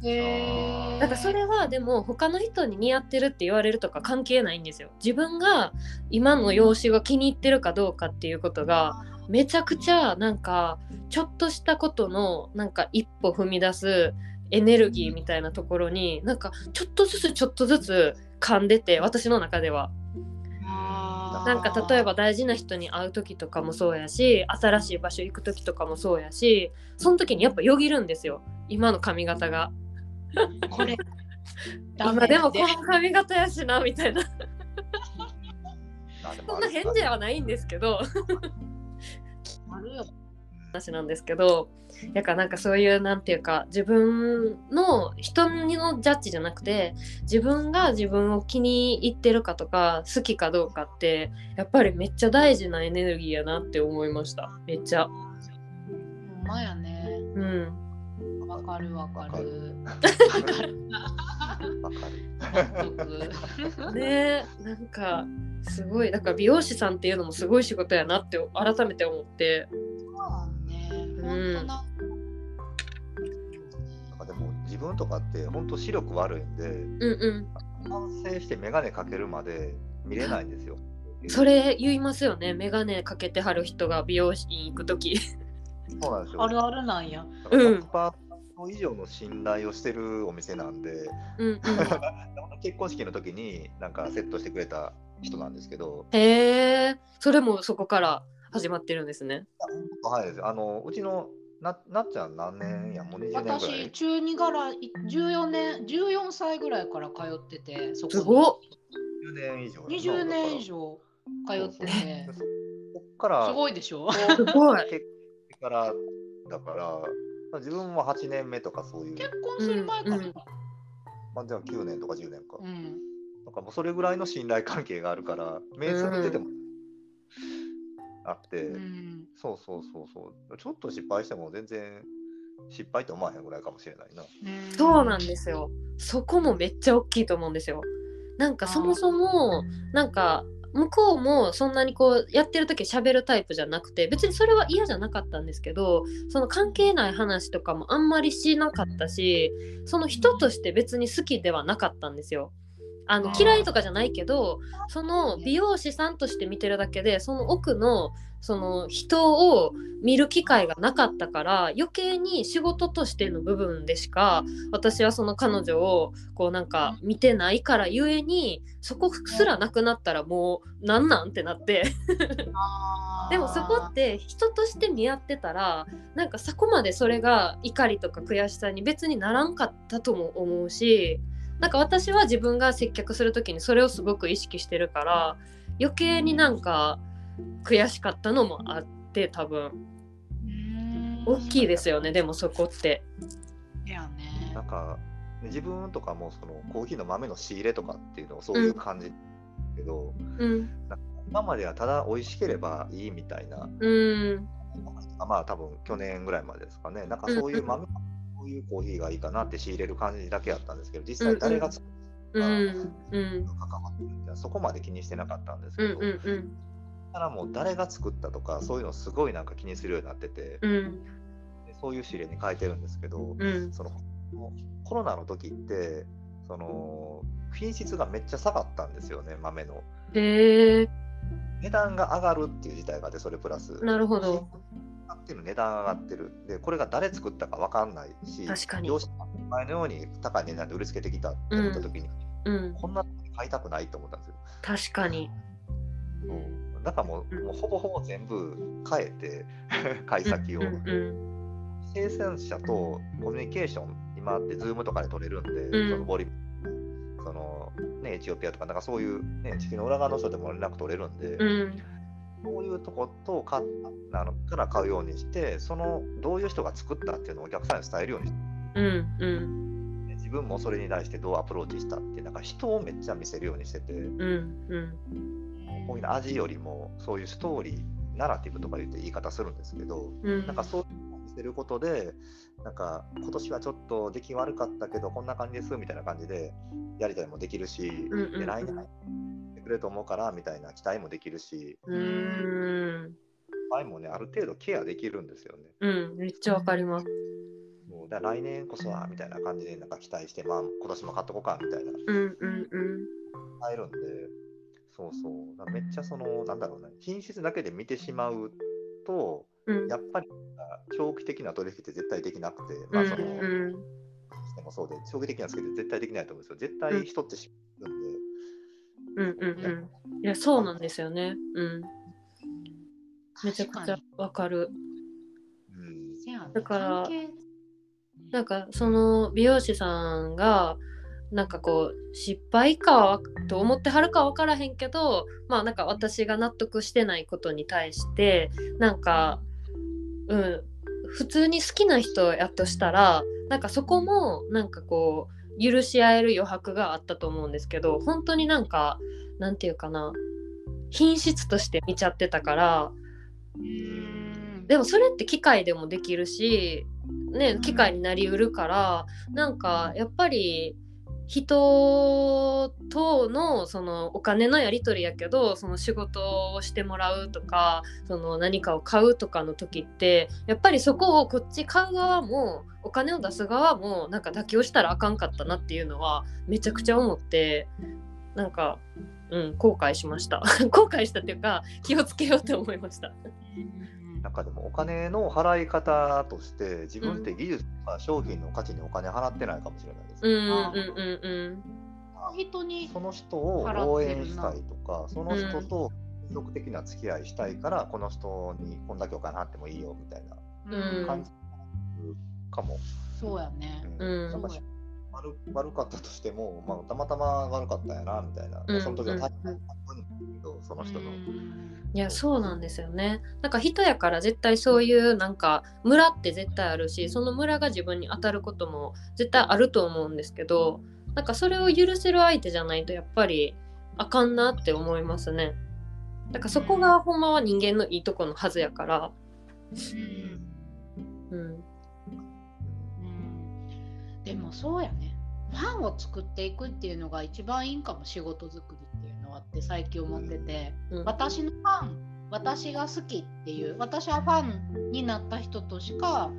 なんかそれはでも他の人に似合ってるって言われるとか関係ないんですよ。自分が今の容姿が気に入ってるかどうかっていうことがめちゃくちゃなんかちょっとしたことのなんか一歩踏み出すエネルギーみたいなところになんかちょっとずつちょっとずつ噛んでて私の中では。なんか例えば大事な人に会う時とかもそうやし新しい場所行く時とかもそうやしその時にやっぱよぎるんですよ。今の髪型がこれ 今でもこの髪型やしなみたいな。そんな返事はないんですけど。あるよ。話なんですけどやからなんかそういうなんていうか自分の人のジャッジじゃなくて自分が自分を気に入ってるかとか好きかどうかってやっぱりめっちゃ大事なエネルギーやなって思いました。めっちゃ。ほんまやね。うんわかるわかる。わかる。ねえなんかすごいだから美容師さんっていうのもすごい仕事やなって改めて思って。そうね。うん。ななんかでも自分とかって本当視力悪いんでうんう完成して眼鏡かけるまで見れないんですよ。んそれ言いますよね。眼鏡かけてはる人が美容師に行く時。そうなんですよ。あるあるなんや。うん。100%以上の信頼をしてるお店なんで、うんうん。結婚式の時になんかセットしてくれた人なんですけど、へえそれもそこから始まってるんですね。はいです。あのうちのななっちゃん何年や？もう20年ぐらい。私中2からい14年14歳ぐらいから通っててそこに。すごっ。20年以上。やな。20年以だ上通ってて。そうそうそう。そっからすごいでしょ？すごい。結婚からだから、まあ自分も8年目とかそういう、結婚する前からうんうんまあ、じゃあ9年とか10年か。うん。なんかもうそれぐらいの信頼関係があるから、目つぶっててもあって、うん。そうそうそうそう、ちょっと失敗しても全然失敗って思わへんぐらいかもしれないな。うん。そうなんですよ。そこもめっちゃ大きいと思うんですよ。なんかそもそもなんか向こうもそんなにこうやってる時喋るタイプじゃなくて別にそれは嫌じゃなかったんですけどその関係ない話とかもあんまりしなかったしその人として別に好きではなかったんですよ。あの嫌いとかじゃないけどその美容師さんとして見てるだけでその奥のその人を見る機会がなかったから余計に仕事としての部分でしか私はその彼女をこうなんか見てないからゆえにそこすらなくなったらもうなんなんってなって。でもそこって人として見合ってたらなんかそこまでそれが怒りとか悔しさに別にならんかったとも思うしなんか私は自分が接客する時にそれをすごく意識してるから余計になんか悔しかったのもあって多分。うん。大きいですよねでもそこって。いやね。なんか、ね自分とかもそのコーヒーの豆の仕入れとかっていうのをそういう感じだけど、うん。今まではただ美味しければいいみたいな、うん。まあ多分去年ぐらいまでですかね、なんかそういう豆、こういうコーヒーがいいかなって仕入れる感じだけやったんですけど、実際誰が作るうか、んうん関わってるってそこまで気にしてなかったんですうんけど、うんうんだからもう誰が作ったとか、そういうのすごいなんか気にするようになってて、うんでそういう指令に変えてるんですけど、うんそのコロナの時って、その品質がめっちゃ下がったんですよね、豆の。値段が上がるっていう事態があって、それプラス。なるほど。っていうの値段が上がってる。で、これが誰作ったか分かんないし、確かに業者が前のように高い値段で売りつけてきたって思った時に、うんこんなの買いたくないと思ったんですよ。確かに。だからもう,、うんもうほぼほぼ全部変えて、買い先を。うんうん生産者とコミュニケーション、今って Zoom とかで取れるんで、うんそのボリそのね、エチオピアとか、なんかそういう、ね、地球の裏側の人でも連絡取れるんで、うんそういうとことかなのから買うようにしてそのどういう人が作ったっていうのをお客さんに伝えるようにしてうんうん。自分もそれに対してどうアプローチしたってなんか人をめっちゃ見せるようにしててうんうん。こういうの味よりもそういうストーリーナラティブとか言って言い方するんですけどうん。なんかそういうのを見せることでなんか今年はちょっと出来悪かったけどこんな感じですみたいな感じでやりたりもできるし、うんうんうん。で来年くれると思うからみたいな期待もできるし。うーん。場合もねある程度ケアできるんですよね。うんめっちゃわかります。もうだから来年こそはみたいな感じでなんか期待して、まあ、今年も買っとこうかみたいな。うんうんうん。買えるんでそうそう。だからめっちゃそのなんだろうね品質だけで見てしまうとうん。やっぱり長期的な取引って絶対できなくて、まあその、うんうん。してもそうで長期的なスキルって絶対できないと思うんですよ。絶対人ってうんうんうん。いやそうなんですよね。うん。めちゃくちゃわかる。だからなんかその美容師さんがなんかこう失敗かはと思ってはるかは分からへんけどまあなんか私が納得してないことに対してなんかうん。普通に好きな人やとしたらなんかそこもなんかこう許し合える余白があったと思うんですけど本当になんかなんていうかな品質として見ちゃってたからうん。でもそれって機械でもできるし、ね、機械になりうるからなんかやっぱり人とのそのお金のやり取りやけどその仕事をしてもらうとかその何かを買うとかの時ってやっぱりそこをこっち買う側もお金を出す側もなんか妥協したらあかんかったなっていうのはめちゃくちゃ思ってなんか、うん、後悔しました 後悔したっていうか気をつけようと思いました。なんかでもお金の払い方として自分って技術とか商品の価値にお金払ってないかもしれないです、うんうんうんうん。人にその人を応援したいとかその人と持続的な付き合いしたいから、この人にこんだけお金払ってもいいよみたいなうん。感じかも、そうやね。うん。なんか悪悪かったとしても、まあ、たまたま悪かったんやなみたいな、うんその時の大うん。変だけどその人の、いやそうなんですよね。なんか人やから絶対そういうなんか村って絶対あるしその村が自分に当たることも絶対あると思うんですけどなんかそれを許せる相手じゃないとやっぱりあかんなって思いますね。だからそこがほんまは人間のいいとこのはずやから。うん。うん。でもそうやね。ファンを作っていくっていうのが一番いいんかも仕事作りっていうのはって最近思ってて、うん。私のファン私が好きっていう私はファンになった人としか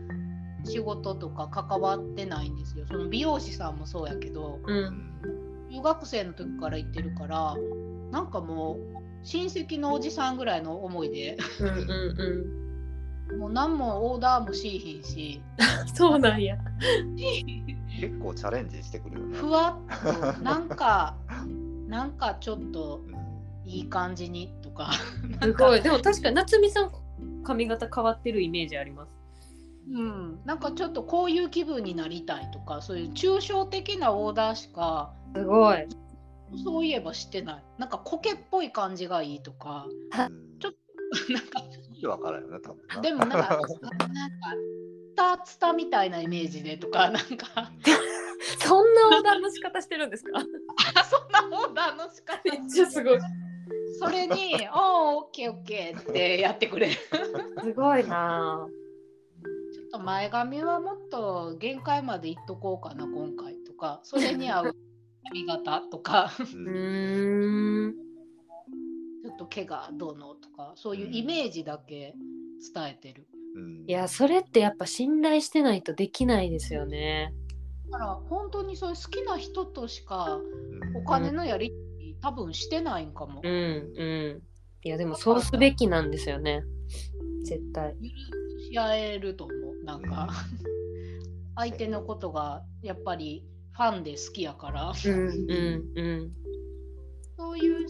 仕事とか関わってないんですよ。その美容師さんもそうやけどうん。中学生の時から行ってるからなんかもう親戚のおじさんぐらいの思いで もう何もオーダーもしいひんし。ん そうなんや結構チャレンジしてくるよね。ふわっとなんか なんかちょっとうんいい感じにとか。すごい。でも確かに夏美さん髪型変わってるイメージあります。うん、なんかちょっとこういう気分になりたいとかそういう抽象的なオーダーしかすごい。そういえばしてない。なんか苔っぽい感じがいいとか。うん。ちょなんか。わからんよね、多分な。でもなんかなんかツタツタみたいなイメージでとかなんか。そんなオーダーの仕方してるんですか？あ そんなオーダーの仕方。めっちゃすごい。それに「おおオッケーオッケー」ってやってくれる。すごいな。ちょっと前髪はもっと限界までいっとこうかな今回とか。それに合う髪型とか。うーん。ちょっと毛がどうのとかそういうイメージだけ伝えてる。うんいやそれってやっぱ信頼してないとできないですよね。だから本当にそういう好きな人としかうん。お金のやり取り多分してないんかも。うんうん。いやでもそうすべきなんですよね。絶対。許し合えると思う。なんか、相手のことがやっぱりファンで好きやから、うんうんうん。そういう、ね、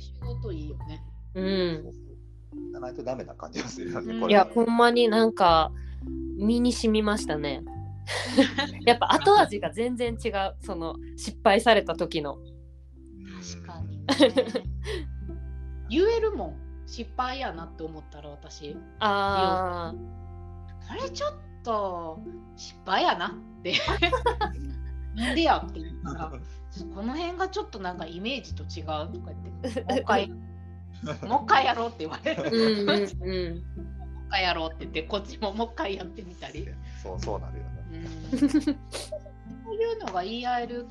仕事いいよね。うんじゃないとダメな感じがするよね、うん。これ。いやほんまになんか身に染みましたね。やっぱ後味が全然違うその失敗された時の。確かに、ね。言えるもん。失敗やなって思ったら私。あこれちょっと失敗やなって。なんでやって言ったらこの辺がちょっとなんかイメージと違うとか言って。もう一回 もう一回やろうって言われる、あ。うんうんうん。もう一回やろうって言ってこっちももう一回やってみたり、そうそうなるよね。うん、そういうのが言い合える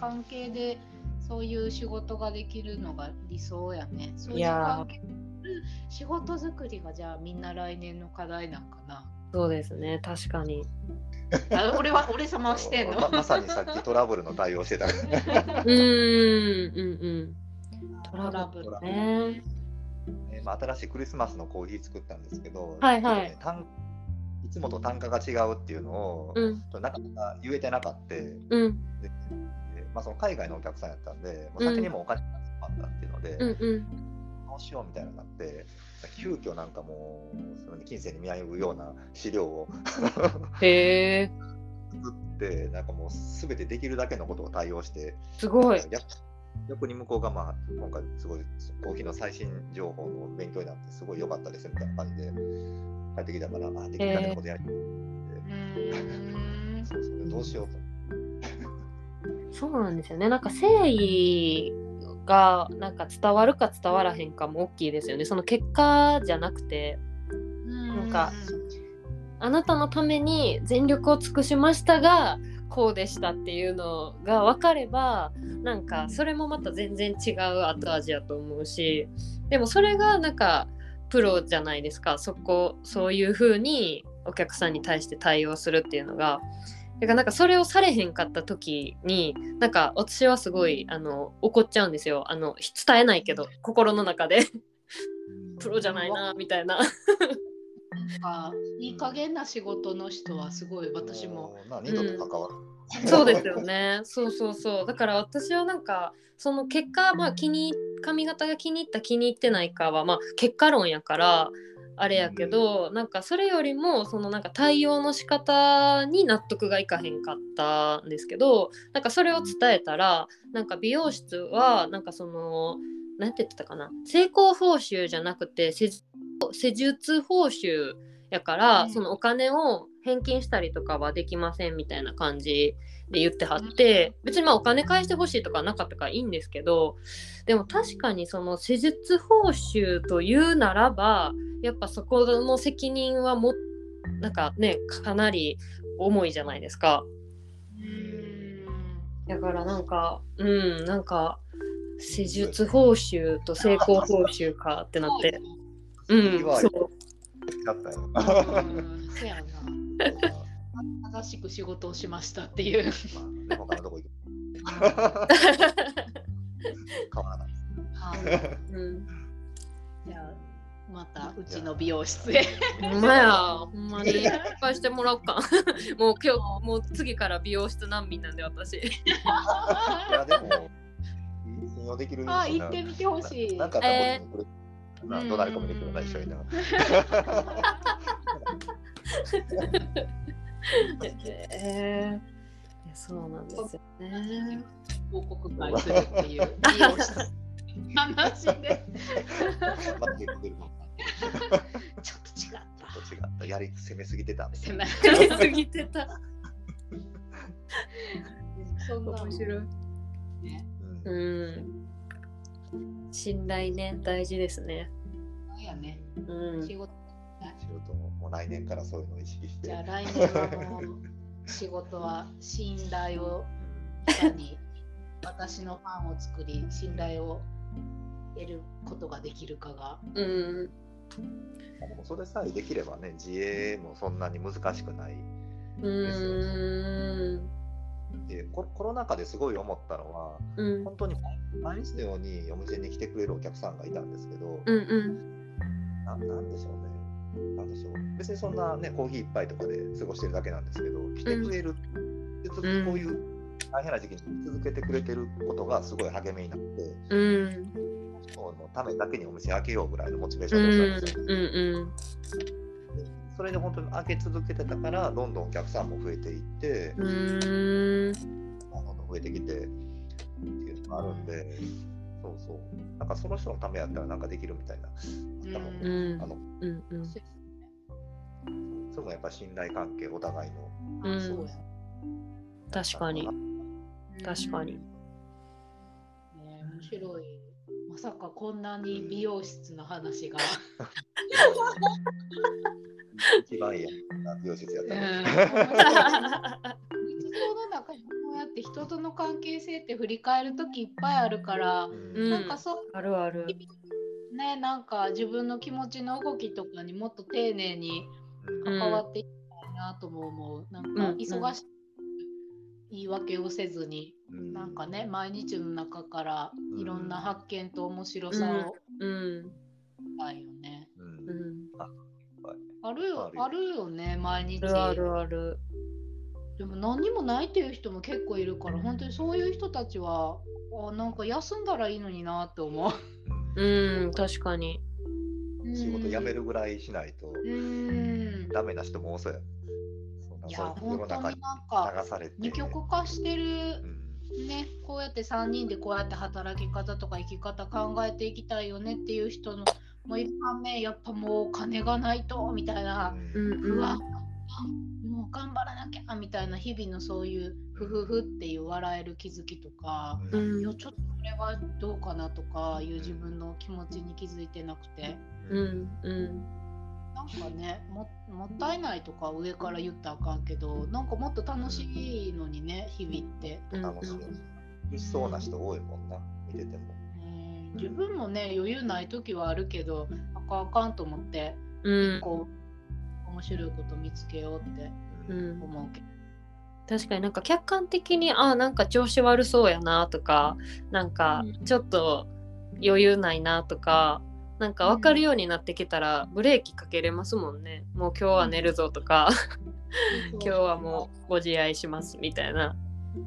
関係でそういう仕事ができるのが理想やね。そういう関係仕事作りがじゃあみんな来年の課題なんかな。そうですね、確かに。あ俺は俺様はしてんの？ままさにさっきトラブルの対応してた。うーん、うんうん。トトララブルブルね。えーまあ、新しいクリスマスのコーヒー作ったんですけど、はいはいいつもと単価が違うっていうのを、うん、なかなか言えてなかった。でうん、でまあ、その海外のお客さんやったんで、もう先にもお金がかかったっていうので、うん、うん。どうしようみたいなのになって、急遽なんかもう、その金銭に見合うような資料をへえ、作って、なんかもうすべてできるだけのことを対応して、すごい。逆逆に向こうが、まあ、今回すごいコーヒーの最新情報の勉強になってすごい良かったですみたいな感じで帰ってきたから、あできるだけのことやり、うーんそうそれどうしようと。そうなんですよね。なんか誠意がなんか伝わるか伝わらへんかも大きいですよね。その結果じゃなくて、なんかあなたのために全力を尽くしましたが、こうでしたっていうのが分かればなんかそれもまた全然違う後味やと思うしでもそれがなんかプロじゃないですか。そこそういう風にお客さんに対して対応するっていうのが。だからなんかそれをされへんかった時になんか私はすごいあの怒っちゃうんですよ。あの伝えないけど心の中で。プロじゃないなみたいななんかいい加減な仕事の人はすごい私も。うな二度と関わる。そうですよね。そうそうそう。だから私はなんかその結果まあ気に髪型が気に入った気に入ってないかはまあ結果論やからあれやけどなんかそれよりもそのなんか対応の仕方に納得がいかへんかったんですけどなんかそれを伝えたらなんか美容室はなんかそのなんて言ってたかな？成功報酬じゃなくて施術報酬やから、うん。そのお金を返金したりとかはできませんみたいな感じで言ってはって別にまあお金返してほしいとかなかったからいいんですけどでも確かにその施術報酬というならばやっぱそこの責任はもなんかねかなり重いじゃないですか。うーん。だからなんかうんなんか施術報酬と成功報酬かってなってうんそうだったよ。うんそうやな。正しく仕事をしましたっていう。まあね他のとこ行く。変わらない。はいうんじゃあまたうちの美容室へ。ほんまや、ほんまに。いっぱいしてもらおうか。もう今日、もう次から美容室難民なんで、私。いやでも信用できるあ行ってみてほしいなんかえこれなどなり込みできるな一緒にな。えー、そうなんですよね。報告会するっていう美容室話で。ちょっと違った。ちょっと違った。やり攻めすぎてたみたいな。狭いやりすぎてた。そんな面白い。ね。うんうん。信頼ね、大事ですね。そうやね。うん仕。事。仕事ももう来年からそういうのを意識して。じゃあ来年はもう仕事は信頼をいかに私のファンを作り信頼を得ることができるかが。うん。でもそれさえできればね、自営もそんなに難しくない。うん。でココロナ禍ですごい思ったのは、うん。本当に毎日のようにお店に来てくれるお客さんがいたんですけど、うん。うん。ななんでしょうね。なんでしょう。別にそんなね、コーヒー一杯とかで過ごしてるだけなんですけど、来てくれる。でずっとこういう大変な時期に続けてくれてることがすごい励みになって、うん。そのためだけにお店開けようぐらいのモチベーシうョンん。だったんですよ。うん。それで本当に開け続けてたから、どんどんお客さんも増えていって、うん。どんどん増えてきてっていうのがあるんで、そうそう。なんかその人のためやったらなんかできるみたいな。あったもんねうんあのうんうんそうですねそれもやっぱ信頼関係、お互いの。うん確かに確かにね面白い。まさかこんなに美容室の話が。一番いいやん美容室やった。日常の中にこうやって人との関係性って振り返る時いっぱいあるから、うん。なんかそうあるある。ねなんか自分の気持ちの動きとかにもっと丁寧にうん。関わっていきたいなとも思う。なんかうん忙しい言い訳をせずに、うん。なんかね毎日の中からいろんな発見と面白さをうん。たいよね。うん。うんあるよああるよね毎日。あるあるあるでも何にもないっていう人も結構いるから本当にそういう人たちはあなんか休んだらいいのになって思う。うん確かに仕事辞めるぐらいしないとうん。ダメな人も多そうや。そんないや本当になん世の中にか流されて。二極化してるうんねこうやって3人でこうやって働き方とか生き方考えていきたいよねっていう人のもいる反面やっぱもうお金がないとみたいな、うんうんうわもう頑張らなきゃみたいな日々のそういうふふふっていう笑える気づきとか、ううんいやちょっとこれはどうかなとかいう自分の気持ちに気づいてなくてうんうんなんかねももったいないとか上から言ったらあかんけどなんかもっと楽しいのにね日々って。うん楽しい。苦しそうな人多いもんな、見てても。うん。自分もね余裕ない時はあるけどあかんあかんと思ってうん。こう面白いこと見つけようってうん。思うけど。確かになんか客観的にあなんか調子悪そうやなとかなんかうん。ちょっと余裕ないなとかなんか分かるようになってきたらブレーキかけれますもんね。もう今日は寝るぞとか今日はもう。ご自愛しますみたいな。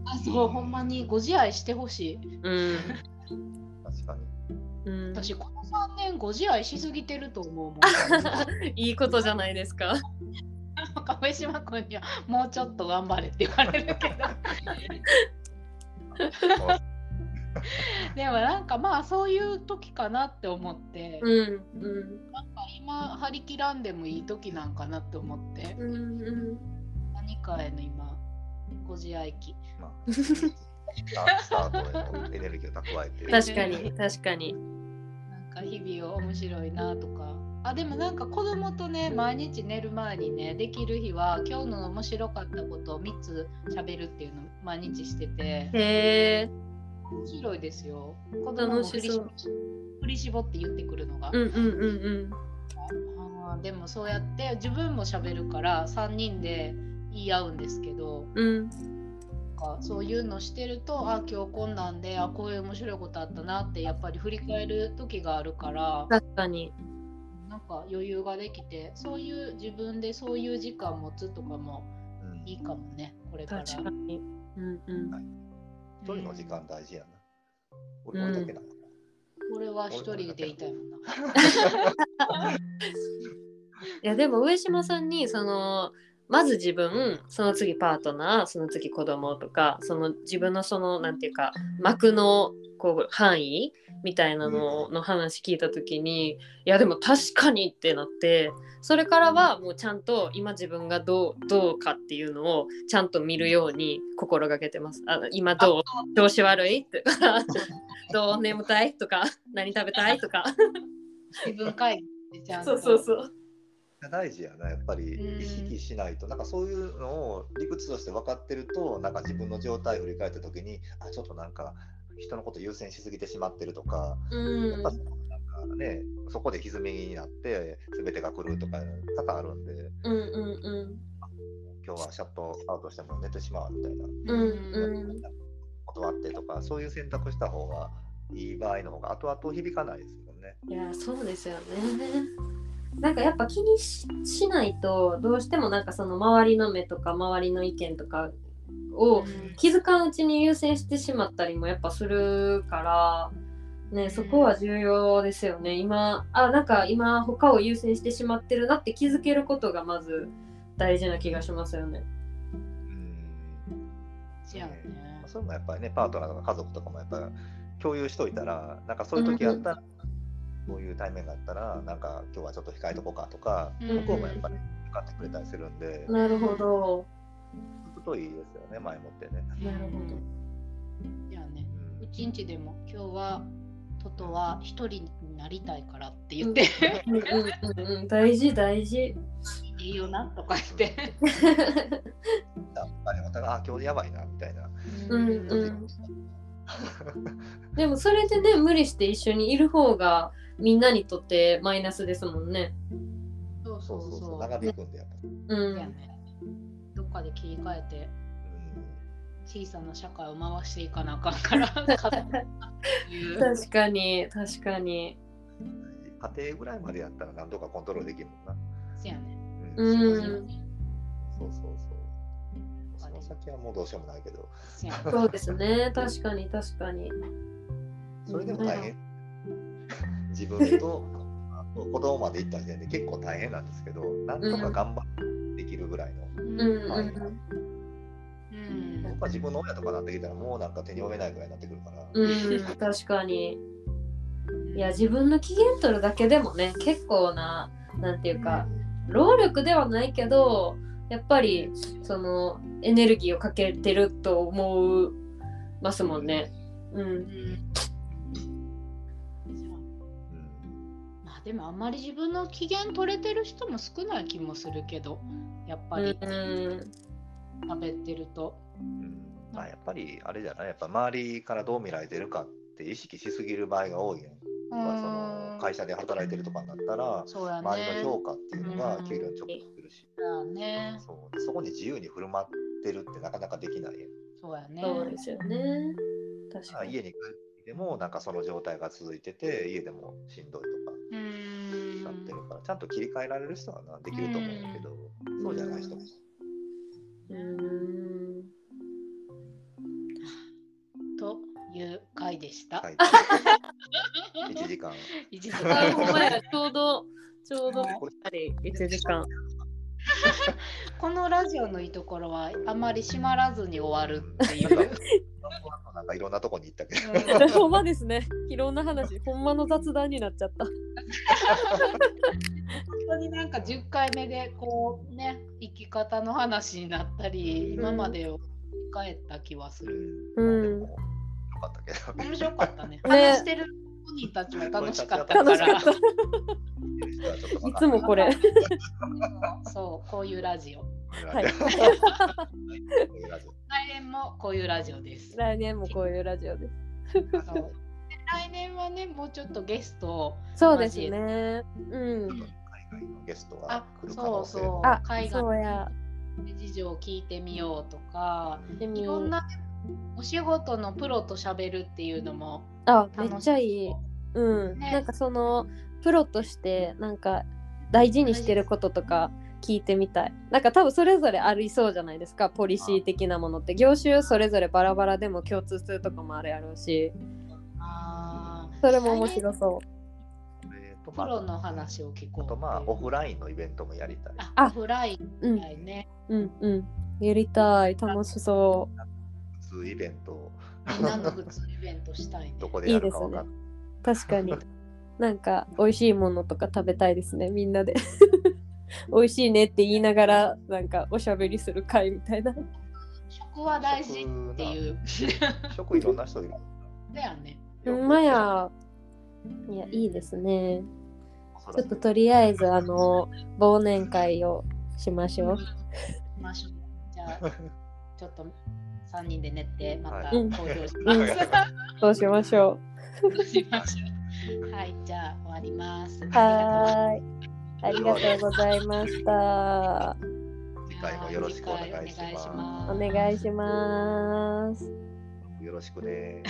あそうほんまにご自愛してほしい。うん、確かに。うん、私この3年ご自愛しすぎてると思うもん。いいことじゃないですか。亀島君にはもうちょっと頑張れって言われるけど。でもなんかまあそういう時かなって思って、うんうん。なんか今張り切らんでもいい時なんかなって思って、うんうん何かへの今ご自愛期。まあ、スタートへのエネルギーを蓄えて。確かに確かにか日々を面白いなとか。あでもなんか子供とね毎日寝る前にねできる日は今日の面白かったことを3つ喋るっていうのを毎日してて。へえ。面白いですよ。子供も楽振り振り絞って言ってくるのが。うんうんうんあーでもそうやって自分も喋るから3人で言い合うんですけど。うんかそういうのしてるとあ今日こんなんであこういう面白いことあったなってやっぱり振り返る時があるから確かに。うんなんか余裕ができてそういう自分でそういう時間持つとかもうん。いいかもねこれから。確かに。うんうん。一人の時間大事やな。俺俺だけなのかこれは一人で言いたいもんな。いやでも上島さんにそのまず自分その次パートナーその次子供とかその自分のそのなんていうか膜のこう範囲みたいなのの話聞いた時にいやでも確かにってなってそれからはもうちゃんと今自分がどうどうかっていうのをちゃんと見るように心がけてます。あ今どう調子悪いとか どう眠たいとか何食べたいとか。自分会議でちゃんと。そうそうそう。な。大事やな、やっぱりうん意識しないと、なんかそういうのを理屈として分かってると、なんか自分の状態を振り返ったときに、あ、ちょっとなんか人のこと優先しすぎてしまってるとか、うんやっぱなんかね、そこで歪みになって、すべてが来るとか、多々あるんで、うんうんうん今日はシャットアウトしても寝てしまうみたいな、うんうん断ってとか、そういう選択した方がいい場合の方が後々響かないですもんね。いやそうですよね。なんかやっぱ気にしないとどうしてもなんかその周りの目とか周りの意見とかを気づかんうちに優先してしまったりもやっぱするから、ね、そこは重要ですよね。今あなんか今他を優先してしまってるなって気づけることがまず大事な気がしますよね。うんじゃあね。それもやっぱりね、パートナーとか家族とかもやっぱり共有しといたらなんかそういう時やったら、こういう対面があったらなんか今日はちょっと控えとこうかとか、うん向こうもやっぱり分かってくれたりするんで、なるほど。聞くといいですよね前もってね。なるほど。じゃあねうん一日でも今日はトトは一人になりたいからって言って、うんうんうんうん、大事大事。いいよなとか言って。やっぱりお互いあ今日やばいなみたいな。うんうん。でもそれでね無理して一緒にいる方がみんなにとってマイナスですもんね。そうそそううそうう。そそう長引くんでやっぱり。うん。どっかで切り替えてうん小さな社会を回していかなあかんから。確かに確かに。家庭ぐらいまでやったら何とかコントロールできるもんな。せやね。うんそうそうそう。その先はもうどうしようもないけど。そうですね確かに確かに。それでも大変。自分と子供まで行った時点で結構大変なんですけど、なんとか頑張ってできるぐらいの。僕は自分の親とかなってきたらもうなんか手に負えないぐらいになってくるから。うん確かに。いや自分の機嫌取るだけでもね結構ななんていうか労力ではないけどやっぱりそのエネルギーをかけてると思うますもんね。う。うんでもあんまり自分の機嫌取れてる人も少ない気もするけどやっぱうんり食べてると。うんまあ、やっぱりあれじゃない？やっぱ周りからどう見られてるかって意識しすぎる場合が多いやん。まあ、その会社で働いてるとかになったら、そうやね。周りの評価っていうのがうん給料に直結するし、だね。そうでそこに自由に振る舞ってるってなかなかできない。そうやね。そうですよね。確かに。あ家に帰ってきてもなんかその状態が続いてて家でもしんどいとかうーんなってるから、ちゃんと切り替えられる人はなできると思うんだけど、そうじゃない人も。うーん。という回でした。はい、1時間。一時あ、ほんま間や、ちょうど、ちょうど、あれ、1時間。このラジオのいいところはあまり閉まらずに終わるっていう。なんかいろんなとこに行ったけど。ほんまですね。いろんな話、ほんまの雑談になっちゃった。本当になんか10回目でこうね生き方の話になったり、今までを振り返った気はする。うんよかったけど。面白かったね。ね話してる本人たちも楽しかったから。楽しかった。いつもこれ。そうこういうラジオ。はいい。来年もこういうラジオです。来年もこういうラジオです。来年はねもうちょっとゲストをそうですね。うん。海外のゲストがあ来る可そう能性そうあ、海外そうや。事情を聞いてみようとかでもいろんなお仕事のプロと喋るっていうのもあ、め楽しっちゃいい。うん。ねなんかそのプロとしてなんか大事にしてることとか聞いてみたい。なんか多分それぞれありそうじゃないですか。ポリシー的なものって業種それぞれバラバラでも共通するとこもあるやろうし、あーそれも面白そえーとプロの話を聞こうあとまあオフラインのイベントもやりたい。ああオフラインう。うんみたいね、うんうん。やりたい。楽しそ普通イベントみんなの普通イベントしたいねどこでやるかわかんない。う。確かに。なんか美味しいものとか食べたいですね、みんなで。美味しいねって言いながらなんかおしゃべりする会みたいな。食は大事っていう食いろんな人いる。だよねほんまや。いや、いいですね。ちょっととりあえず、あの、忘年会をしましょう。しましょうじゃあ ちょっと3人で寝てまたはい公表します、そうしましょしましょうはいじゃあ終わりますう。はーい。ありがとうございました。次回もよろしくお願いします。お願いします。よろしくね。